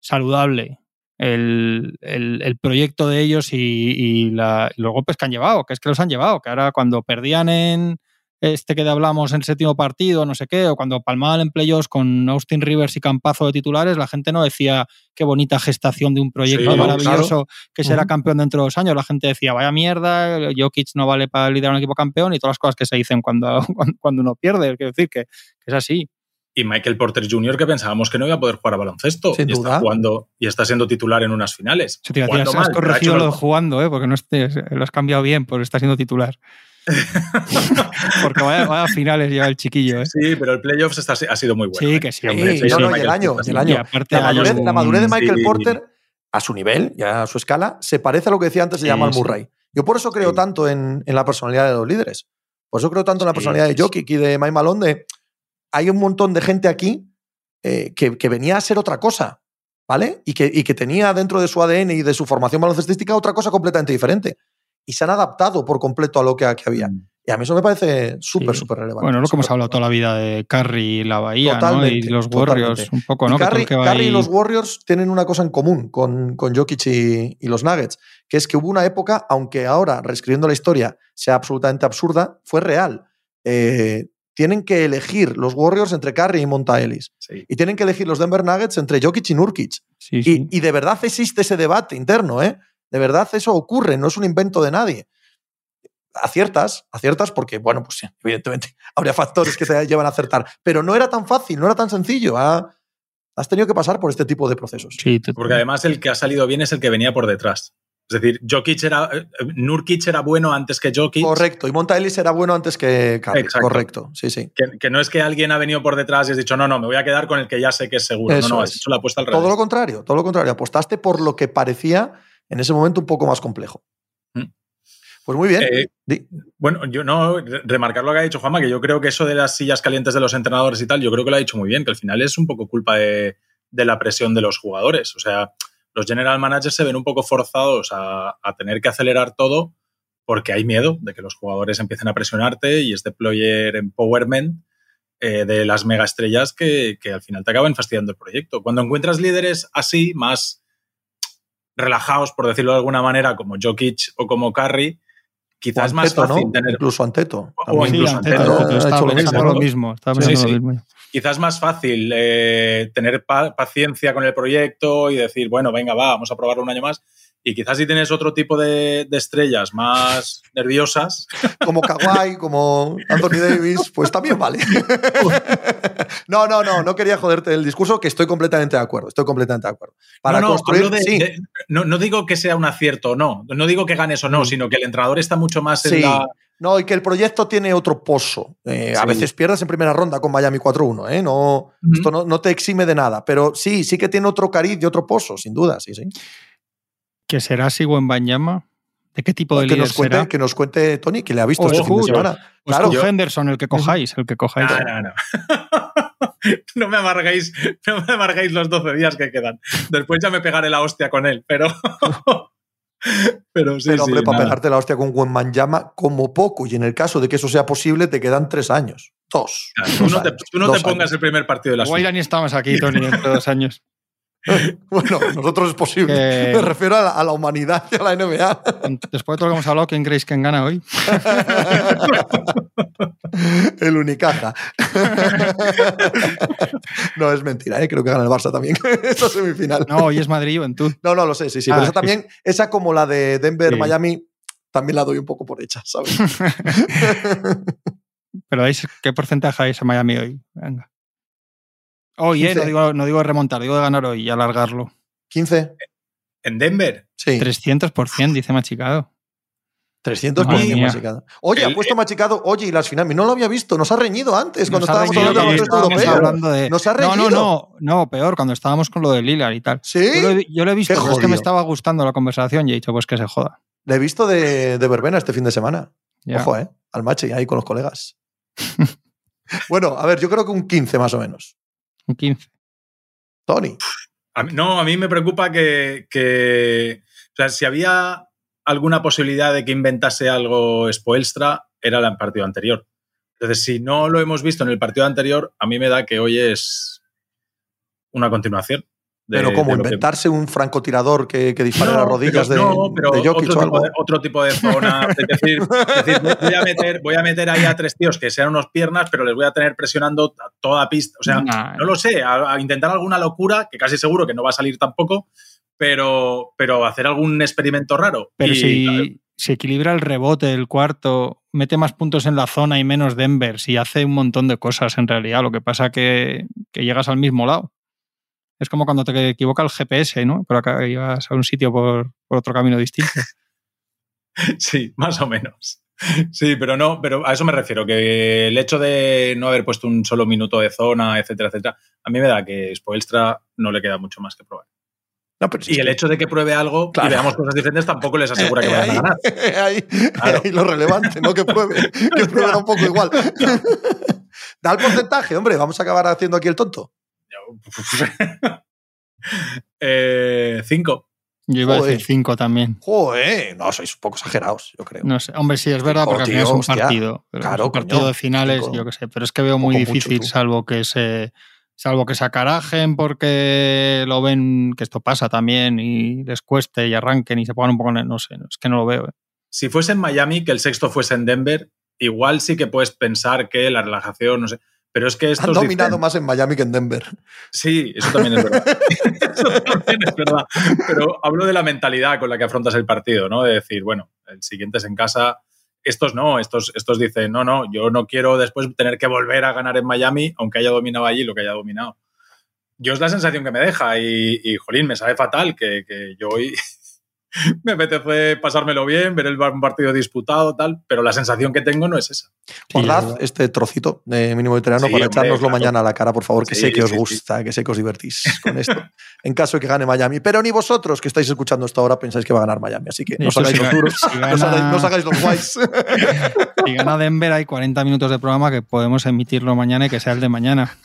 saludable el, proyecto de ellos y, los golpes que han llevado, que es que los han llevado, que ahora cuando perdían en este que hablamos en el séptimo partido, no sé qué, o cuando palmaban en playoffs con Austin Rivers y Campazo de titulares, la gente no decía qué bonita gestación de un proyecto maravilloso que será campeón dentro de dos años. La gente decía, vaya mierda, Jokic no vale para liderar un equipo campeón y todas las cosas que se dicen cuando, cuando uno pierde. Quiero decir que es así y Michael Porter Jr., que pensábamos que no iba a poder jugar a baloncesto. y está jugando y está siendo titular en unas finales. Sí, te has corregido lo de jugando, ¿eh? porque no lo has cambiado bien, por está siendo titular. porque vaya, a finales lleva el chiquillo. ¿eh? Sí, pero el playoffs ha sido muy bueno. Sí, ¿eh? que sí. Hombre, sí, no, no, y el año. el año. Aparte la, madurez, de Michael Porter, a su nivel y a su escala, se parece a lo que decía antes de Jamal Murray. Yo por eso creo tanto en, en, la personalidad de los líderes. Por eso creo tanto en la personalidad de Jokic y de Mike Malone de hay un montón de gente aquí eh, que, venía a ser otra cosa, ¿vale? Y que, que tenía dentro de su ADN y de su formación baloncestística otra cosa completamente diferente. Y se han adaptado por completo a lo que, había. Mm. Y a mí eso me parece súper, súper relevante. Bueno, lo que hemos hablado toda la vida de Curry y la Bahía, ¿no? Y los Warriors, un poco, ¿no? Y Curry, y los Warriors tienen una cosa en común con, con Jokic y, y, los Nuggets, que es que hubo una época, aunque ahora, reescribiendo la historia, sea absolutamente absurda, fue real. Eh, tienen que elegir los Warriors entre Curry y Monta Ellis. Y tienen que elegir los Denver Nuggets entre Jokic y Nurkic. y, de verdad existe ese debate interno, ¿eh? De verdad eso ocurre, no es un invento de nadie. Aciertas, aciertas porque, bueno, pues sí, evidentemente habría factores que te llevan a acertar. Pero no era tan fácil, no era tan sencillo. has tenido que pasar por este tipo de procesos. Sí, porque además el que ha salido bien es el que venía por detrás. Es decir, Jokic era, eh, Nurkic era bueno antes que Jokic. Correcto, y Monta Ellis era bueno antes que Curry. Correcto, sí, sí. Que, no es que alguien ha venido por detrás y has dicho, no, no, me voy a quedar con el que ya sé que es seguro. no, no, has hecho la apuesta al revés. Todo lo contrario, todo lo contrario. Apostaste por lo que parecía en ese momento un poco más complejo. Mm. Pues muy bien. Eh, bueno, yo no, remarcar lo que ha dicho Juanma, que yo creo que eso de las sillas calientes de los entrenadores y tal, yo creo que lo ha dicho muy bien, que al final es un poco culpa de, de la presión de los jugadores. O sea, los general managers se ven un poco forzados a, tener que acelerar todo porque hay miedo de que los jugadores empiecen a presionarte y este player empowerment eh, de las megaestrellas que, que al final te acaban fastidiando el proyecto. Cuando encuentras líderes así, más relajados, por decirlo de alguna manera, como Jokic o como Curry, quizás más fácil tener. Incluso Anteto. O, incluso Anteto. lo mismo. Quizás más fácil eh, tener paciencia con el proyecto y decir, bueno, venga, va, vamos a probarlo un año más. Y quizás si tienes otro tipo de, estrellas más nerviosas. Como Kawhi, como Anthony Davis, pues también vale. no, no, no, no quería joderte el discurso, que estoy completamente de acuerdo. Estoy completamente de acuerdo. Para no, construir. no, digo que sea un acierto o no, no digo que ganes o no, mm. sino que el entrenador está mucho más en la. No, y que el proyecto tiene otro pozo. Eh, a veces pierdas en primera ronda con Miami 4-1, ¿eh? No, Esto no, no, te exime de nada, pero sí, sí que tiene otro cariz y otro pozo, sin duda, sí, sí. ¿Que será Sigo en Banyama? ¿De qué tipo de que líder nos cuente, será? Que nos cuente Tony, que le ha visto este fin de semana. Claro. Henderson, el que cojáis, el que cojáis. No, no, no. no me amargáis, no me amargáis los 12 días que quedan. Después ya me pegaré la hostia con él, pero Pero sí, Pero, hombre, sí, para nada. pegarte la hostia con Wembanyama, como poco, y en el caso de que eso sea posible, te quedan tres años. Dos. Claro, Tú no te, años, tú no dos te pongas años. el primer partido de la ya ni estamos aquí, Tony, dentro de dos años. Bueno, nosotros es posible. Que- Me refiero a la, a la humanidad y a la NBA. Después de todo lo que hemos hablado, ¿quién creéis que gana hoy? el Unicaja. no, es mentira, ¿eh? creo que gana el Barça también. esa semifinal. No, hoy es Madrid-Juventud. No, no, lo sé, sí, sí. Ah, pero esa sí, también, esa como la de Sí. Denver-Miami, también la doy un poco por hecha, ¿sabes? Pero ¿veis qué porcentaje hay ese Miami hoy? Venga. Hoy, eh, 15. no digo, no digo de remontar, digo de ganar hoy y alargarlo. 15, En Denver. sí. 300%, dice Machicado. 300 Madre por machicado. Oye, ha puesto machicado, oye, y las finales, no lo había visto, nos ha reñido antes cuando estábamos reñido hablando porque baloncesto europeo. hablando de- Nos ha No, no, reñido. no, no, peor, cuando estábamos con lo de Lillard y tal. ¿Sí? Yo lo, he, yo lo he visto, es que me estaba gustando la conversación y he dicho, pues que se joda. Le he visto de, de verbena este fin de semana. Ya. Ojo, ¿eh? Al mache ahí con los colegas. bueno, a ver, yo creo que un 15 más o menos. Un 15. Tony. A mí- no, a mí me preocupa que, que- O sea, si había alguna posibilidad de que inventase algo Spoelstra, era el partido anterior. Entonces, si no lo hemos visto en el partido anterior, a mí me da que hoy es una continuación. De- Pero como que- inventarse un francotirador que, que dispare No, las rodillas pero- de, no, pero de Jokic otro, o tipo de, otro tipo de zona. Es decir, es decir, voy, a meter, voy a meter ahí a tres tíos que sean unos piernas, pero les voy a tener presionando toda pista. O sea, Nah, no lo sé, a, a intentar alguna locura, que casi seguro que no va a salir tampoco, pero, pero hacer algún experimento raro. Pero Y, si, claro, si equilibra el rebote del cuarto, mete más puntos en la zona y menos Denver, si hace un montón de cosas en realidad, lo que pasa que, que llegas al mismo lado. Es como cuando te equivoca el GPS, ¿no? Pero acá llegas a un sitio por, por otro camino distinto. Sí, más o menos. Sí, pero no, pero a eso me refiero, que el hecho de no haber puesto un solo minuto de zona, etcétera, etcétera, a mí me da que Spoelstra no le queda mucho más que probar. No, pero si Y el que- hecho de que pruebe algo Claro. y veamos cosas diferentes tampoco les asegura que Eh, vayan a ganar. ahí- Claro. ahí lo relevante, no que pruebe, que pruebe un poco igual. da el porcentaje, hombre, vamos a acabar haciendo aquí el tonto. Eh, cinco. Yo iba a decir 5 también. Joder, no, sois un poco exagerados, yo creo. No sé. Hombre, sí, es verdad, Cinco, porque al tío, final es un hostia. partido. Pero Claro, es un partido coño, de finales, cinco. yo qué sé. Pero es que veo muy mucho, difícil, salvo que se. Salvo que se acarajen porque lo ven, que esto pasa también, y les cueste y arranquen y se pongan un poco. en- No sé, es que no lo veo. ¿eh? Si fuese en Miami, que el sexto fuese en Denver, igual sí que puedes pensar que la relajación, no sé. Pero es que estos Han dominado dicen- más en Miami que en Denver. Sí, eso también es verdad. eso también es verdad. Pero hablo de la mentalidad con la que afrontas el partido, ¿no? De decir, bueno, el siguiente es en casa. Estos no, estos, estos dicen, no, no, yo no quiero después tener que volver a ganar en Miami, aunque haya dominado allí lo que haya dominado. Yo es la sensación que me deja y, y jolín, me sabe fatal que, que yo hoy me apetece pasármelo bien, ver el un partido disputado, tal, pero la sensación que tengo no es esa. Guardad este trocito de mínimo veterano Sí, para hombre, echárnoslo claro. mañana a la cara, por favor, que Sí, sé que os sí, sí. gusta, que sé que os divertís con esto. en caso de que gane Miami. Pero ni vosotros que estáis escuchando esto ahora pensáis que va a ganar Miami. Así que no os hagáis los duros, si no os hagáis, gana- no os hagáis los guays. Si gana Denver, hay 40 minutos de programa que podemos emitirlo mañana y que sea el de mañana.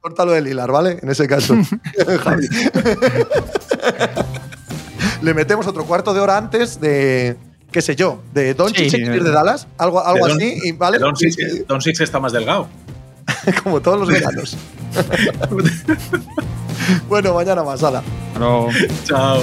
Córtalo de Lilar, ¿vale? En ese caso. Javi. Le metemos otro cuarto de hora antes de, qué sé yo, de Doncic Sí. de Dallas, algo, algo Don- así, y, ¿vale? Don Six, Don Six está más delgado. Como todos los veranos. bueno, mañana más, ala. Chao.